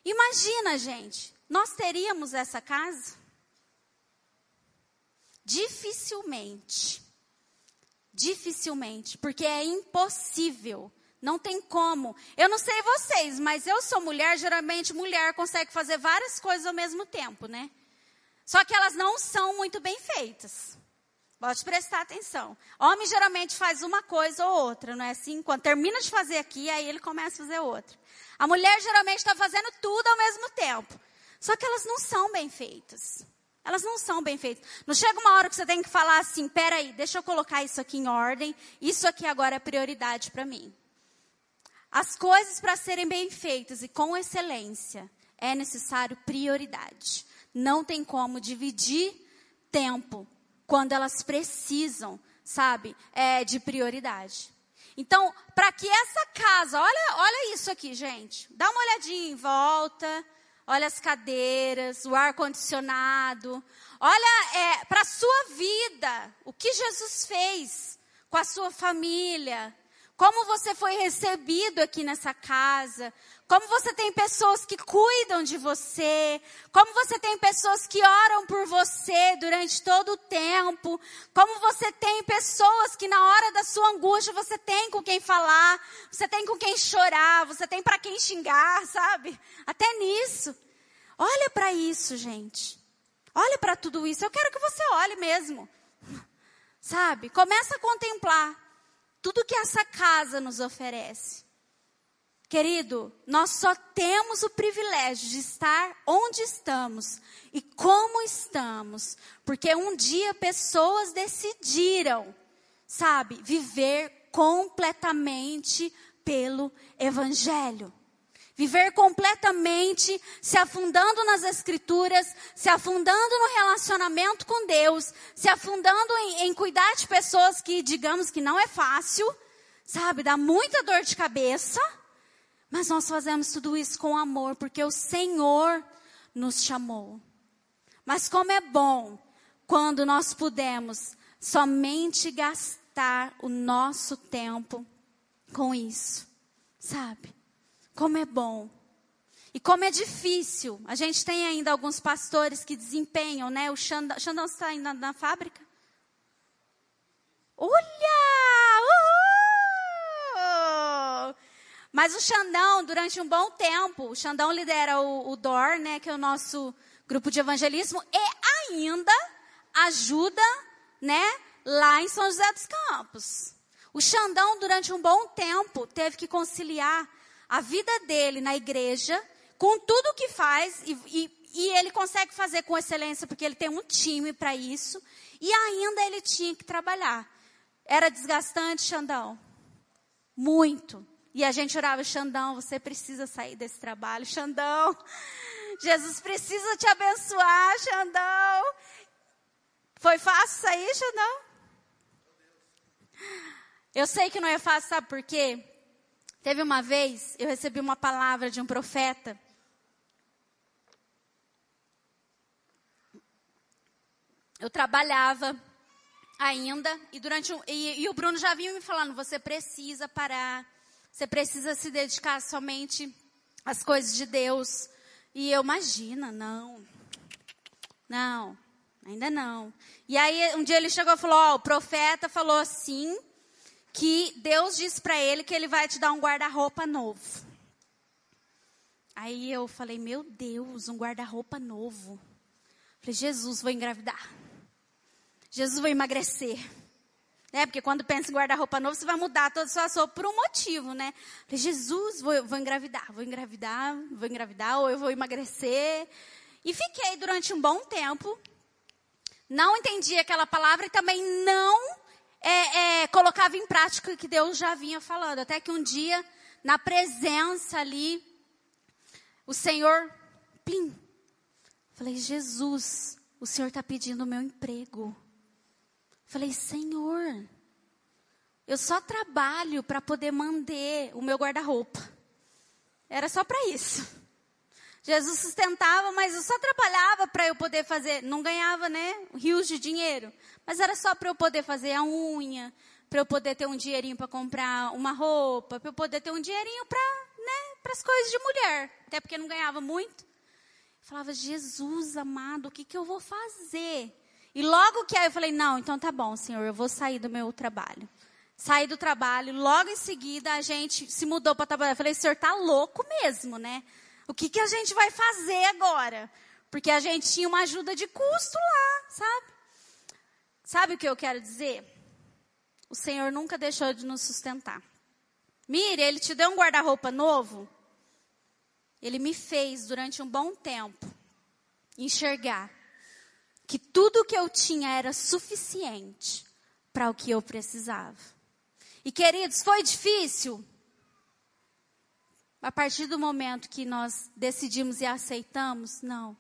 Imagina, gente, nós teríamos essa casa? Dificilmente. Dificilmente, porque é impossível. Não tem como. Eu não sei vocês, mas eu sou mulher, geralmente mulher consegue fazer várias coisas ao mesmo tempo, né? Só que elas não são muito bem feitas. Pode prestar atenção. Homem geralmente faz uma coisa ou outra, não é assim? Quando termina de fazer aqui, aí ele começa a fazer outra. A mulher geralmente está fazendo tudo ao mesmo tempo. Só que elas não são bem feitas. Elas não são bem feitas. Não chega uma hora que você tem que falar assim, peraí, deixa eu colocar isso aqui em ordem, isso aqui agora é prioridade para mim. As coisas para serem bem feitas e com excelência, é necessário prioridade. Não tem como dividir tempo quando elas precisam, sabe, é, de prioridade. Então, para que essa casa, olha, olha isso aqui, gente. Dá uma olhadinha em volta, olha as cadeiras, o ar-condicionado. Olha é, para a sua vida, o que Jesus fez com a sua família. Como você foi recebido aqui nessa casa, como você tem pessoas que cuidam de você, como você tem pessoas que oram por você durante todo o tempo, como você tem pessoas que na hora da sua angústia você tem com quem falar, você tem com quem chorar, você tem para quem xingar, sabe? Até nisso. Olha para isso, gente. Olha para tudo isso. Eu quero que você olhe mesmo. Sabe? Começa a contemplar tudo que essa casa nos oferece. Querido, nós só temos o privilégio de estar onde estamos e como estamos, porque um dia pessoas decidiram, sabe, viver completamente pelo Evangelho. Viver completamente, se afundando nas Escrituras, se afundando no relacionamento com Deus, se afundando em, em cuidar de pessoas que, digamos que não é fácil, sabe, dá muita dor de cabeça mas nós fazemos tudo isso com amor, porque o Senhor nos chamou. Mas como é bom quando nós podemos somente gastar o nosso tempo com isso, sabe? Como é bom. E como é difícil. A gente tem ainda alguns pastores que desempenham, né? O Xandão, está ainda na fábrica? Olha! Mas o Xandão, durante um bom tempo, o Xandão lidera o, o DOR, né, que é o nosso grupo de evangelismo, e ainda ajuda, né, lá em São José dos Campos. O Xandão, durante um bom tempo, teve que conciliar a vida dele na igreja com tudo que faz, e, e, e ele consegue fazer com excelência, porque ele tem um time para isso, e ainda ele tinha que trabalhar. Era desgastante, Xandão? Muito. E a gente orava, Xandão, você precisa sair desse trabalho. Xandão, Jesus precisa te abençoar, Xandão. Foi fácil sair, Xandão? Eu sei que não é fácil, sabe por quê? Teve uma vez, eu recebi uma palavra de um profeta. Eu trabalhava ainda e durante um, e, e o Bruno já vinha me falando, você precisa parar você precisa se dedicar somente às coisas de Deus. E eu, imagina, não. Não, ainda não. E aí um dia ele chegou e falou: Ó, oh, o profeta falou assim, que Deus disse para ele que ele vai te dar um guarda-roupa novo. Aí eu falei: Meu Deus, um guarda-roupa novo. Falei: Jesus, vou engravidar. Jesus, vou emagrecer. Né? Porque quando pensa em guarda-roupa novo, você vai mudar toda a sua roupa por um motivo, né? Falei, Jesus, vou, vou engravidar, vou engravidar, vou engravidar, ou eu vou emagrecer. E fiquei durante um bom tempo. Não entendi aquela palavra e também não é, é, colocava em prática o que Deus já vinha falando. Até que um dia, na presença ali, o Senhor, plim, falei, Jesus, o Senhor está pedindo o meu emprego. Falei, Senhor, eu só trabalho para poder manter o meu guarda-roupa. Era só para isso. Jesus sustentava, mas eu só trabalhava para eu poder fazer, não ganhava, né, rios de dinheiro, mas era só para eu poder fazer a unha, para eu poder ter um dinheirinho para comprar uma roupa, para eu poder ter um dinheirinho para, né, as coisas de mulher, até porque não ganhava muito. Eu falava, Jesus amado, o que que eu vou fazer? E logo que aí eu falei, não, então tá bom, senhor, eu vou sair do meu trabalho. Saí do trabalho, logo em seguida a gente se mudou para trabalhar. Eu falei, senhor, tá louco mesmo, né? O que, que a gente vai fazer agora? Porque a gente tinha uma ajuda de custo lá, sabe? Sabe o que eu quero dizer? O Senhor nunca deixou de nos sustentar. Mire, Ele te deu um guarda-roupa novo. Ele me fez, durante um bom tempo, enxergar que tudo o que eu tinha era suficiente para o que eu precisava. E queridos, foi difícil? A partir do momento que nós decidimos e aceitamos, não.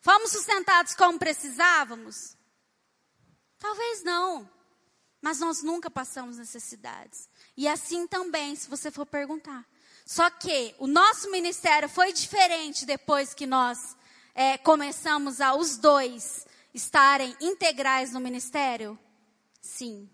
Fomos sustentados como precisávamos? Talvez não. Mas nós nunca passamos necessidades. E assim também, se você for perguntar, Só que o nosso ministério foi diferente depois que nós é, começamos a os dois estarem integrais no ministério? Sim.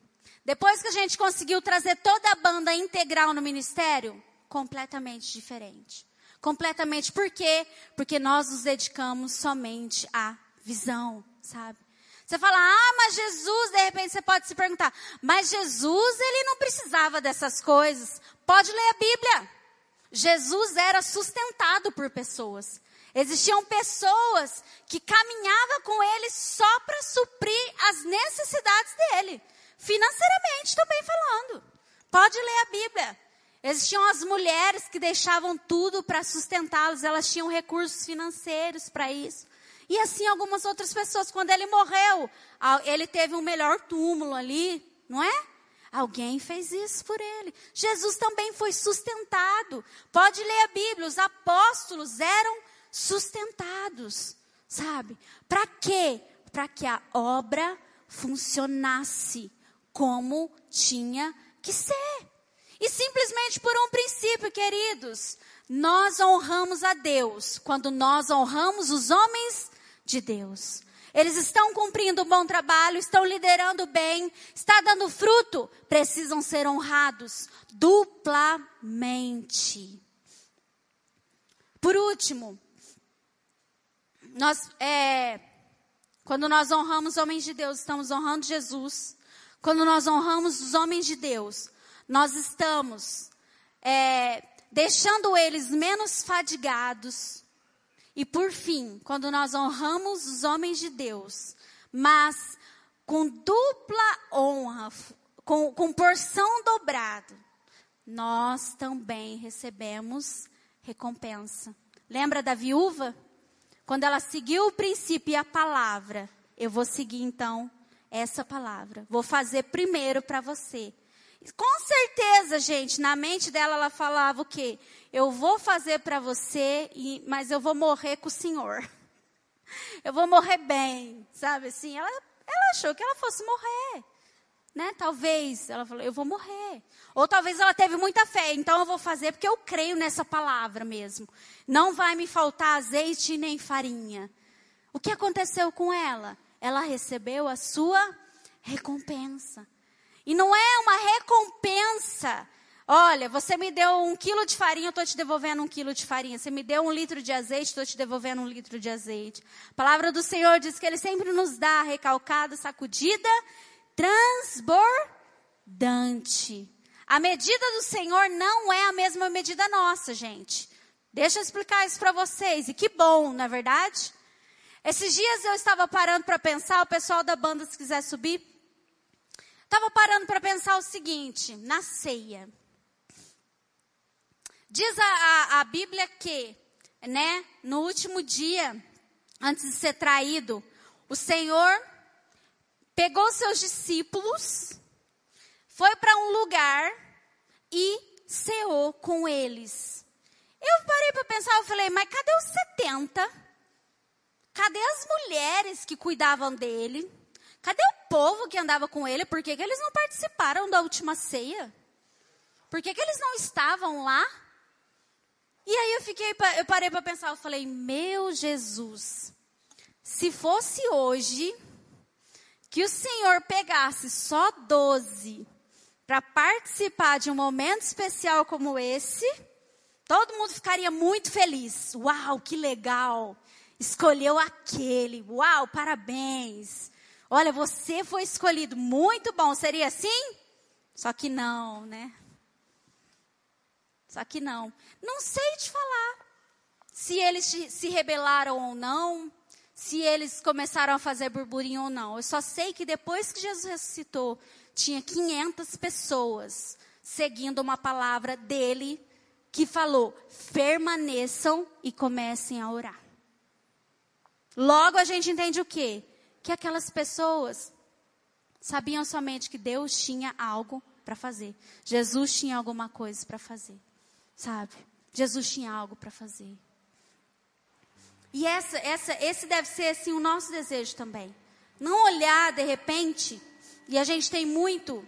Depois que a gente conseguiu trazer toda a banda integral no ministério, completamente diferente. Completamente. Por quê? Porque nós nos dedicamos somente à visão, sabe? Você fala, ah, mas Jesus, de repente você pode se perguntar, mas Jesus, ele não precisava dessas coisas. Pode ler a Bíblia. Jesus era sustentado por pessoas. Existiam pessoas que caminhavam com ele só para suprir as necessidades dele, financeiramente também falando. Pode ler a Bíblia. Existiam as mulheres que deixavam tudo para sustentá-los, elas tinham recursos financeiros para isso. E assim algumas outras pessoas. Quando ele morreu, ele teve um melhor túmulo ali, não é? Alguém fez isso por ele. Jesus também foi sustentado. Pode ler a Bíblia, os apóstolos eram sustentados, sabe? Para quê? Para que a obra funcionasse como tinha que ser. E simplesmente por um princípio, queridos, nós honramos a Deus quando nós honramos os homens de Deus. Eles estão cumprindo um bom trabalho, estão liderando bem, está dando fruto, precisam ser honrados duplamente. Por último, nós, é, quando nós honramos homens de Deus, estamos honrando Jesus. Quando nós honramos os homens de Deus, nós estamos é, deixando eles menos fadigados, e por fim, quando nós honramos os homens de Deus, mas com dupla honra, com, com porção dobrada, nós também recebemos recompensa. Lembra da viúva? Quando ela seguiu o princípio e a palavra, eu vou seguir então essa palavra. Vou fazer primeiro para você. Com certeza, gente, na mente dela ela falava o quê? Eu vou fazer para você, mas eu vou morrer com o Senhor. Eu vou morrer bem, sabe assim? Ela, ela achou que ela fosse morrer. Né? Talvez, ela falou, eu vou morrer. Ou talvez ela teve muita fé, então eu vou fazer porque eu creio nessa palavra mesmo. Não vai me faltar azeite nem farinha. O que aconteceu com ela? Ela recebeu a sua recompensa. E não é uma recompensa. Olha, você me deu um quilo de farinha, eu estou te devolvendo um quilo de farinha. Você me deu um litro de azeite, estou te devolvendo um litro de azeite. A palavra do Senhor diz que Ele sempre nos dá recalcada, sacudida, transbordante. A medida do Senhor não é a mesma medida nossa, gente. Deixa eu explicar isso para vocês. E que bom, na é verdade? Esses dias eu estava parando para pensar, o pessoal da banda, se quiser subir, Estava parando para pensar o seguinte, na ceia. Diz a, a, a, Bíblia que, né, no último dia, antes de ser traído, o Senhor pegou seus discípulos, foi para um lugar e ceou com eles. Eu parei para pensar, eu falei, mas cadê os 70? Cadê as mulheres que cuidavam dele? Cadê o povo que andava com ele? Por que, que eles não participaram da última ceia? Por que, que eles não estavam lá? E aí eu fiquei, eu parei para pensar, eu falei, meu Jesus, se fosse hoje que o Senhor pegasse só 12 para participar de um momento especial como esse, todo mundo ficaria muito feliz. Uau, que legal! Escolheu aquele. Uau, parabéns. Olha, você foi escolhido, muito bom. Seria assim? Só que não, né? Só que não. Não sei te falar se eles se rebelaram ou não, se eles começaram a fazer burburinho ou não. Eu só sei que depois que Jesus ressuscitou, tinha 500 pessoas seguindo uma palavra dele que falou: permaneçam e comecem a orar. Logo a gente entende o quê? que aquelas pessoas sabiam somente que Deus tinha algo para fazer. Jesus tinha alguma coisa para fazer, sabe? Jesus tinha algo para fazer. E essa, essa, esse deve ser assim o nosso desejo também. Não olhar de repente, e a gente tem muito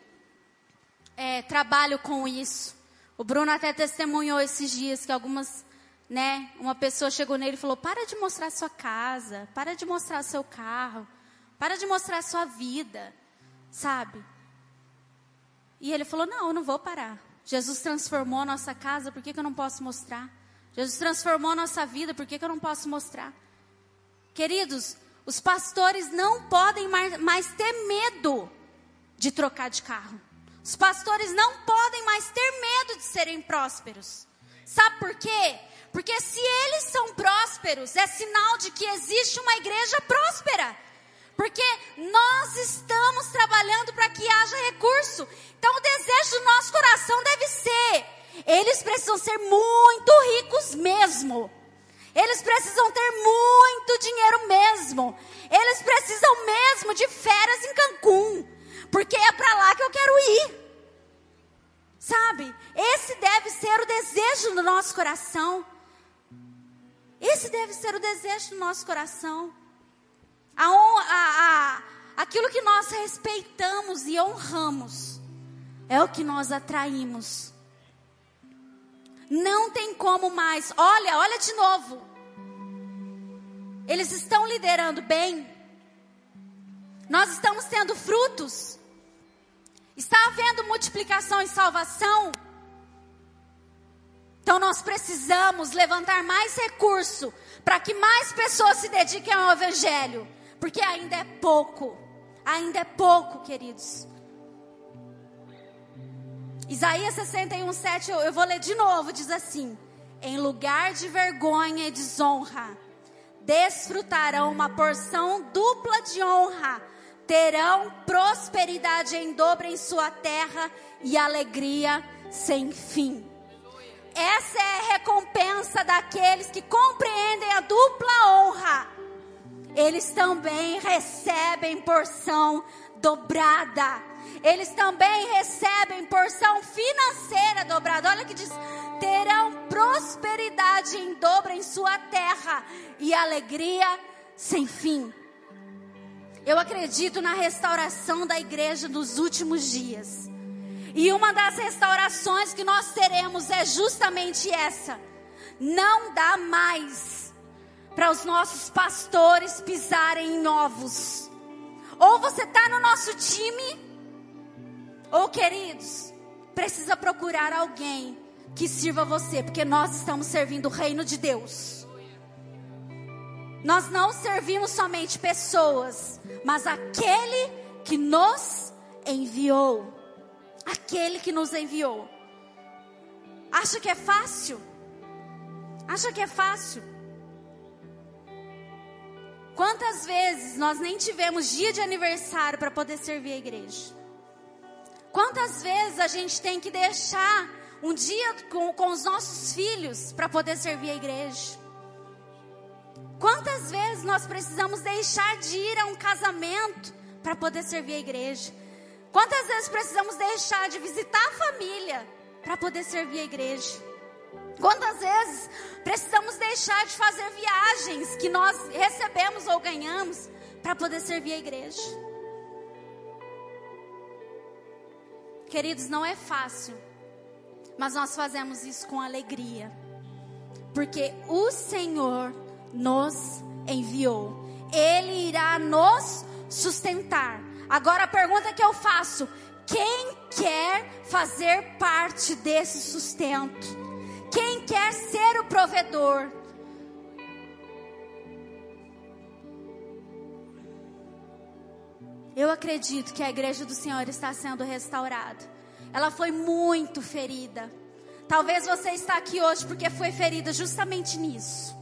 é, trabalho com isso. O Bruno até testemunhou esses dias que algumas, né, uma pessoa chegou nele e falou: "Para de mostrar sua casa, para de mostrar seu carro, para de mostrar sua vida", sabe? E ele falou: "Não, eu não vou parar. Jesus transformou a nossa casa, por que, que eu não posso mostrar? Jesus transformou a nossa vida, por que, que eu não posso mostrar?" Queridos, os pastores não podem mais, mais ter medo de trocar de carro. Os pastores não podem mais ter medo de serem prósperos. Sabe por quê? Porque se eles são prósperos, é sinal de que existe uma igreja próspera. Porque nós estamos trabalhando para que haja recurso. Então o desejo do nosso coração deve ser: eles precisam ser muito ricos mesmo. Eles precisam ter muito dinheiro mesmo. Eles precisam mesmo de férias em Cancún porque é para lá que eu quero ir. Sabe? Esse deve ser o desejo do nosso coração. Esse deve ser o desejo do nosso coração. A, a, a, aquilo que nós respeitamos e honramos é o que nós atraímos. Não tem como mais. Olha, olha de novo. Eles estão liderando bem. Nós estamos tendo frutos. Está havendo multiplicação e salvação? Então nós precisamos levantar mais recurso para que mais pessoas se dediquem ao Evangelho, porque ainda é pouco, ainda é pouco, queridos. Isaías 61, 7, eu, eu vou ler de novo, diz assim: Em lugar de vergonha e desonra, desfrutarão uma porção dupla de honra terão prosperidade em dobro em sua terra e alegria sem fim. Essa é a recompensa daqueles que compreendem a dupla honra. Eles também recebem porção dobrada. Eles também recebem porção financeira dobrada. Olha que diz: terão prosperidade em dobro em sua terra e alegria sem fim. Eu acredito na restauração da igreja nos últimos dias. E uma das restaurações que nós teremos é justamente essa. Não dá mais para os nossos pastores pisarem em ovos. Ou você está no nosso time, ou queridos, precisa procurar alguém que sirva você, porque nós estamos servindo o reino de Deus. Nós não servimos somente pessoas, mas aquele que nos enviou. Aquele que nos enviou. Acha que é fácil? Acha que é fácil? Quantas vezes nós nem tivemos dia de aniversário para poder servir a igreja? Quantas vezes a gente tem que deixar um dia com, com os nossos filhos para poder servir a igreja? Quantas vezes nós precisamos deixar de ir a um casamento para poder servir a igreja? Quantas vezes precisamos deixar de visitar a família para poder servir a igreja? Quantas vezes precisamos deixar de fazer viagens que nós recebemos ou ganhamos para poder servir a igreja? Queridos, não é fácil, mas nós fazemos isso com alegria, porque o Senhor nos enviou. Ele irá nos sustentar. Agora a pergunta que eu faço: quem quer fazer parte desse sustento? Quem quer ser o provedor? Eu acredito que a igreja do Senhor está sendo restaurada. Ela foi muito ferida. Talvez você está aqui hoje porque foi ferida justamente nisso.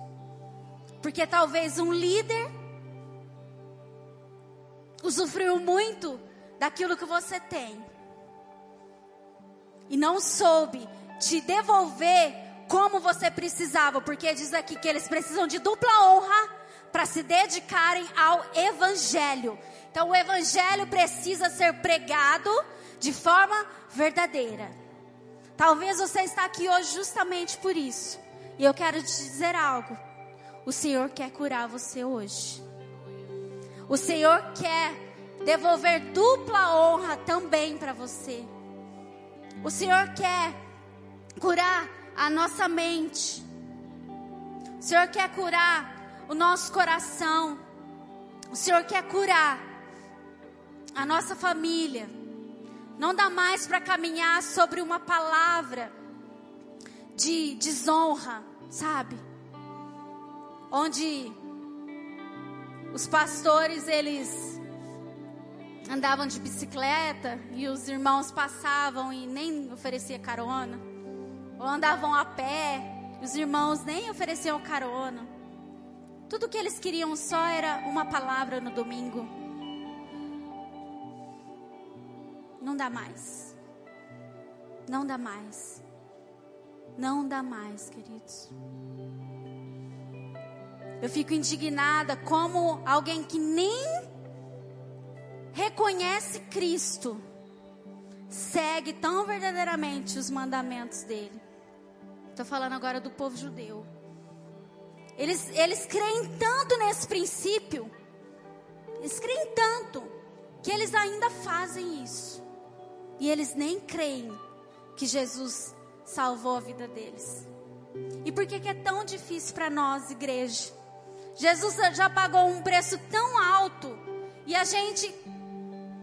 Porque talvez um líder usufruiu muito daquilo que você tem e não soube te devolver como você precisava, porque diz aqui que eles precisam de dupla honra para se dedicarem ao evangelho. Então o evangelho precisa ser pregado de forma verdadeira. Talvez você está aqui hoje justamente por isso. E eu quero te dizer algo. O Senhor quer curar você hoje. O Senhor quer devolver dupla honra também para você. O Senhor quer curar a nossa mente. O Senhor quer curar o nosso coração. O Senhor quer curar a nossa família. Não dá mais para caminhar sobre uma palavra de desonra, sabe? Onde os pastores eles andavam de bicicleta e os irmãos passavam e nem oferecia carona, ou andavam a pé e os irmãos nem ofereciam carona. Tudo que eles queriam só era uma palavra no domingo. Não dá mais. Não dá mais. Não dá mais, queridos. Eu fico indignada como alguém que nem reconhece Cristo segue tão verdadeiramente os mandamentos dele. Estou falando agora do povo judeu. Eles, eles creem tanto nesse princípio, eles creem tanto, que eles ainda fazem isso. E eles nem creem que Jesus salvou a vida deles. E por que, que é tão difícil para nós, igreja? Jesus já pagou um preço tão alto e a gente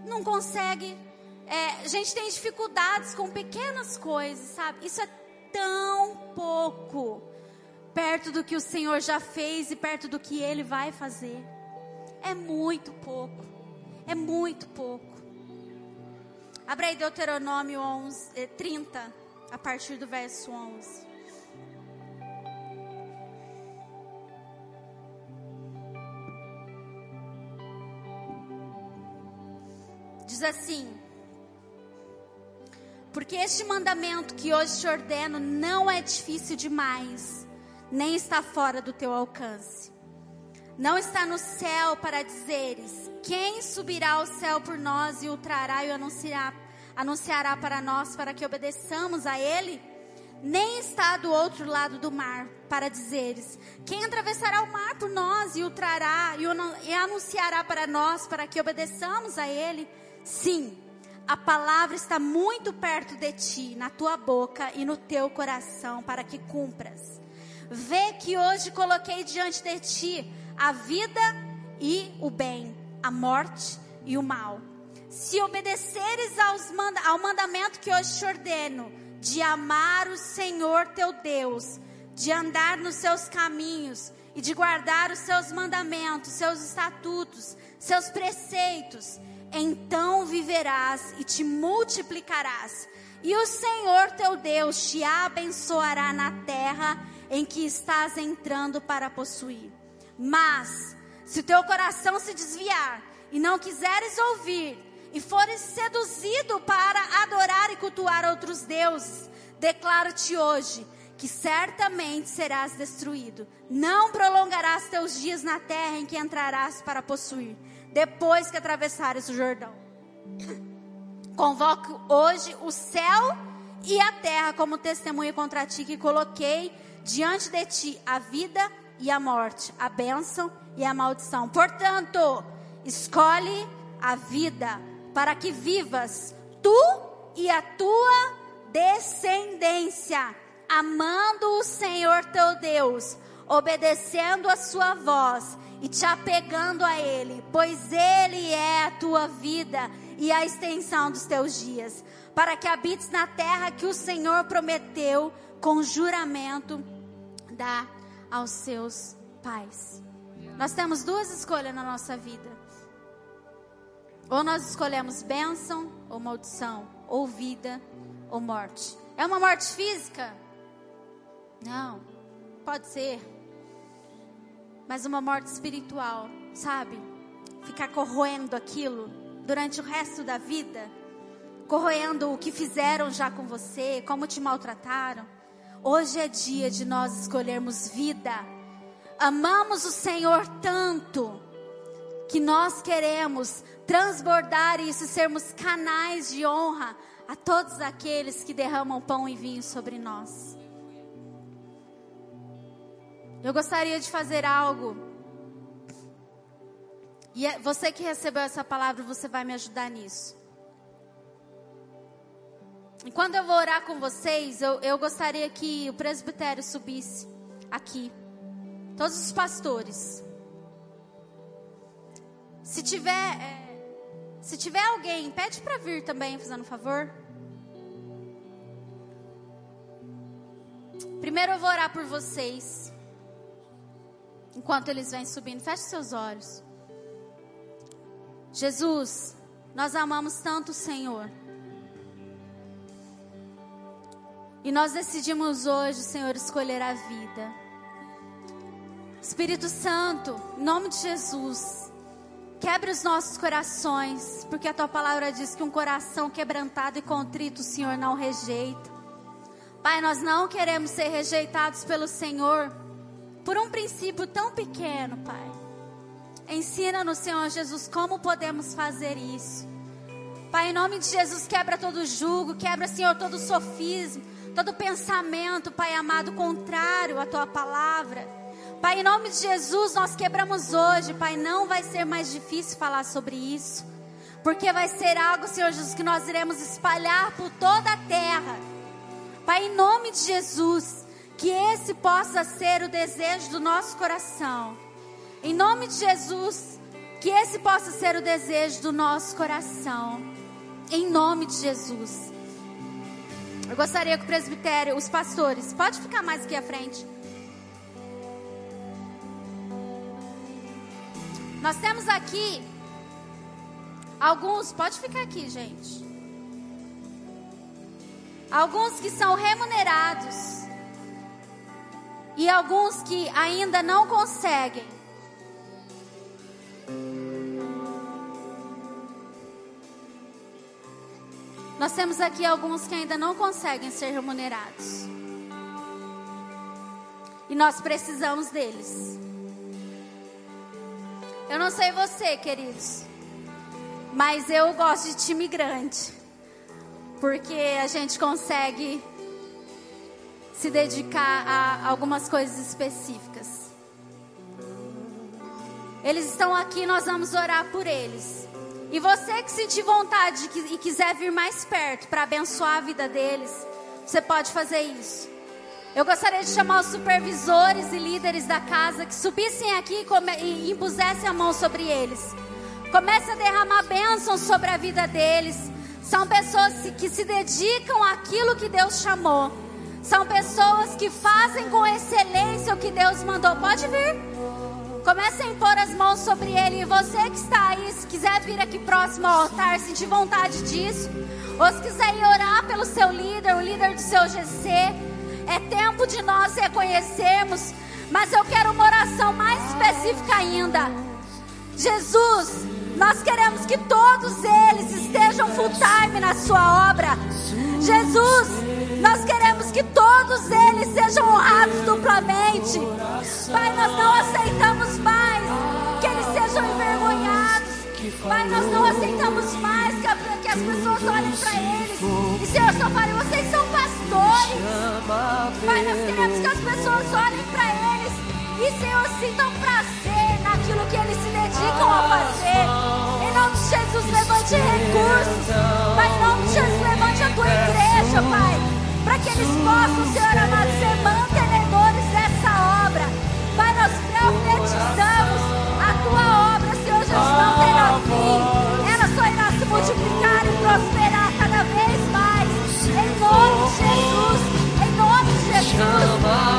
não consegue, é, a gente tem dificuldades com pequenas coisas, sabe? Isso é tão pouco perto do que o Senhor já fez e perto do que Ele vai fazer. É muito pouco, é muito pouco. Abra aí Deuteronômio 11, 30, eh, a partir do verso 11. Diz assim: Porque este mandamento que hoje te ordeno não é difícil demais, nem está fora do teu alcance. Não está no céu para dizeres: Quem subirá ao céu por nós e o trará e o anunciará, anunciará para nós para que obedeçamos a Ele? Nem está do outro lado do mar para dizeres: Quem atravessará o mar por nós e o trará e, anunciará para nós para que obedeçamos a Ele? Sim, a palavra está muito perto de ti, na tua boca e no teu coração, para que cumpras. Vê que hoje coloquei diante de ti a vida e o bem, a morte e o mal. Se obedeceres manda ao mandamento que hoje te ordeno, de amar o Senhor teu Deus, de andar nos seus caminhos e de guardar os seus mandamentos, seus estatutos, seus preceitos, então viverás e te multiplicarás. E o Senhor teu Deus te abençoará na terra em que estás entrando para possuir. Mas, se teu coração se desviar e não quiseres ouvir, e fores seduzido para adorar e cultuar outros deuses, declaro-te hoje que certamente serás destruído. Não prolongarás teus dias na terra em que entrarás para possuir depois que atravessares o Jordão. Convoco hoje o céu e a terra como testemunha contra ti, que coloquei diante de ti a vida e a morte, a bênção e a maldição. Portanto, escolhe a vida para que vivas tu e a tua descendência, amando o Senhor teu Deus, obedecendo a sua voz e te apegando a Ele, pois Ele é a tua vida e a extensão dos teus dias, para que habites na terra que o Senhor prometeu com juramento dar aos seus pais. Nós temos duas escolhas na nossa vida. Ou nós escolhemos bênção ou maldição, ou vida ou morte. É uma morte física? Não. Pode ser mas uma morte espiritual, sabe? Ficar corroendo aquilo durante o resto da vida, corroendo o que fizeram já com você, como te maltrataram. Hoje é dia de nós escolhermos vida. Amamos o Senhor tanto que nós queremos transbordar isso, sermos canais de honra a todos aqueles que derramam pão e vinho sobre nós. Eu gostaria de fazer algo. E é, você que recebeu essa palavra, você vai me ajudar nisso. E quando eu vou orar com vocês, eu, eu gostaria que o presbitério subisse aqui. Todos os pastores. Se tiver, é, se tiver alguém, pede para vir também, fazendo um favor. Primeiro eu vou orar por vocês. Enquanto eles vêm subindo, feche seus olhos. Jesus, nós amamos tanto o Senhor. E nós decidimos hoje, Senhor, escolher a vida. Espírito Santo, em nome de Jesus, quebre os nossos corações, porque a tua palavra diz que um coração quebrantado e contrito o Senhor não rejeita. Pai, nós não queremos ser rejeitados pelo Senhor por um princípio tão pequeno, Pai. Ensina-nos, Senhor Jesus, como podemos fazer isso. Pai, em nome de Jesus, quebra todo jugo, quebra, Senhor, todo sofismo, todo pensamento, Pai amado, contrário à tua palavra. Pai, em nome de Jesus, nós quebramos hoje, Pai, não vai ser mais difícil falar sobre isso, porque vai ser algo, Senhor Jesus, que nós iremos espalhar por toda a terra. Pai, em nome de Jesus, que esse possa ser o desejo do nosso coração. Em nome de Jesus, que esse possa ser o desejo do nosso coração. Em nome de Jesus. Eu gostaria que o presbitério, os pastores, pode ficar mais aqui à frente. Nós temos aqui alguns, pode ficar aqui, gente. Alguns que são remunerados e alguns que ainda não conseguem. Nós temos aqui alguns que ainda não conseguem ser remunerados. E nós precisamos deles. Eu não sei você, queridos, mas eu gosto de time grande. Porque a gente consegue se dedicar a algumas coisas específicas. Eles estão aqui, nós vamos orar por eles. E você que sentir vontade e quiser vir mais perto para abençoar a vida deles, você pode fazer isso. Eu gostaria de chamar os supervisores e líderes da casa que subissem aqui e impusessem a mão sobre eles. Comece a derramar bênçãos sobre a vida deles. São pessoas que se dedicam àquilo que Deus chamou. São pessoas que fazem com excelência o que Deus mandou. Pode vir. Comece a impor as mãos sobre ele. E você que está aí, se quiser vir aqui próximo ao altar, sentir vontade disso, ou se quiser ir orar pelo seu líder, o líder do seu GC, é tempo de nós reconhecermos. Mas eu quero uma oração mais específica ainda. Jesus, nós queremos que todos eles estejam full time na sua obra. Jesus, nós queremos que todos eles sejam honrados duplamente. Pai, nós não aceitamos mais Pai, nós não aceitamos mais que, as pessoas olhem para eles. E Senhor, só fale, vocês são pastores. Pai, nós queremos que as pessoas olhem para eles. E Senhor, sintam prazer naquilo que eles se dedicam a fazer. Em nome de Jesus, levante recursos. Pai, em nome de Jesus, levante a tua igreja, Pai para que eles possam, Senhor amado, ser mantenedores dessa obra. Pai, nós profetizamos Ela só irá se multiplicar e prosperar cada vez mais. Em nome de Jesus, em nome de Jesus.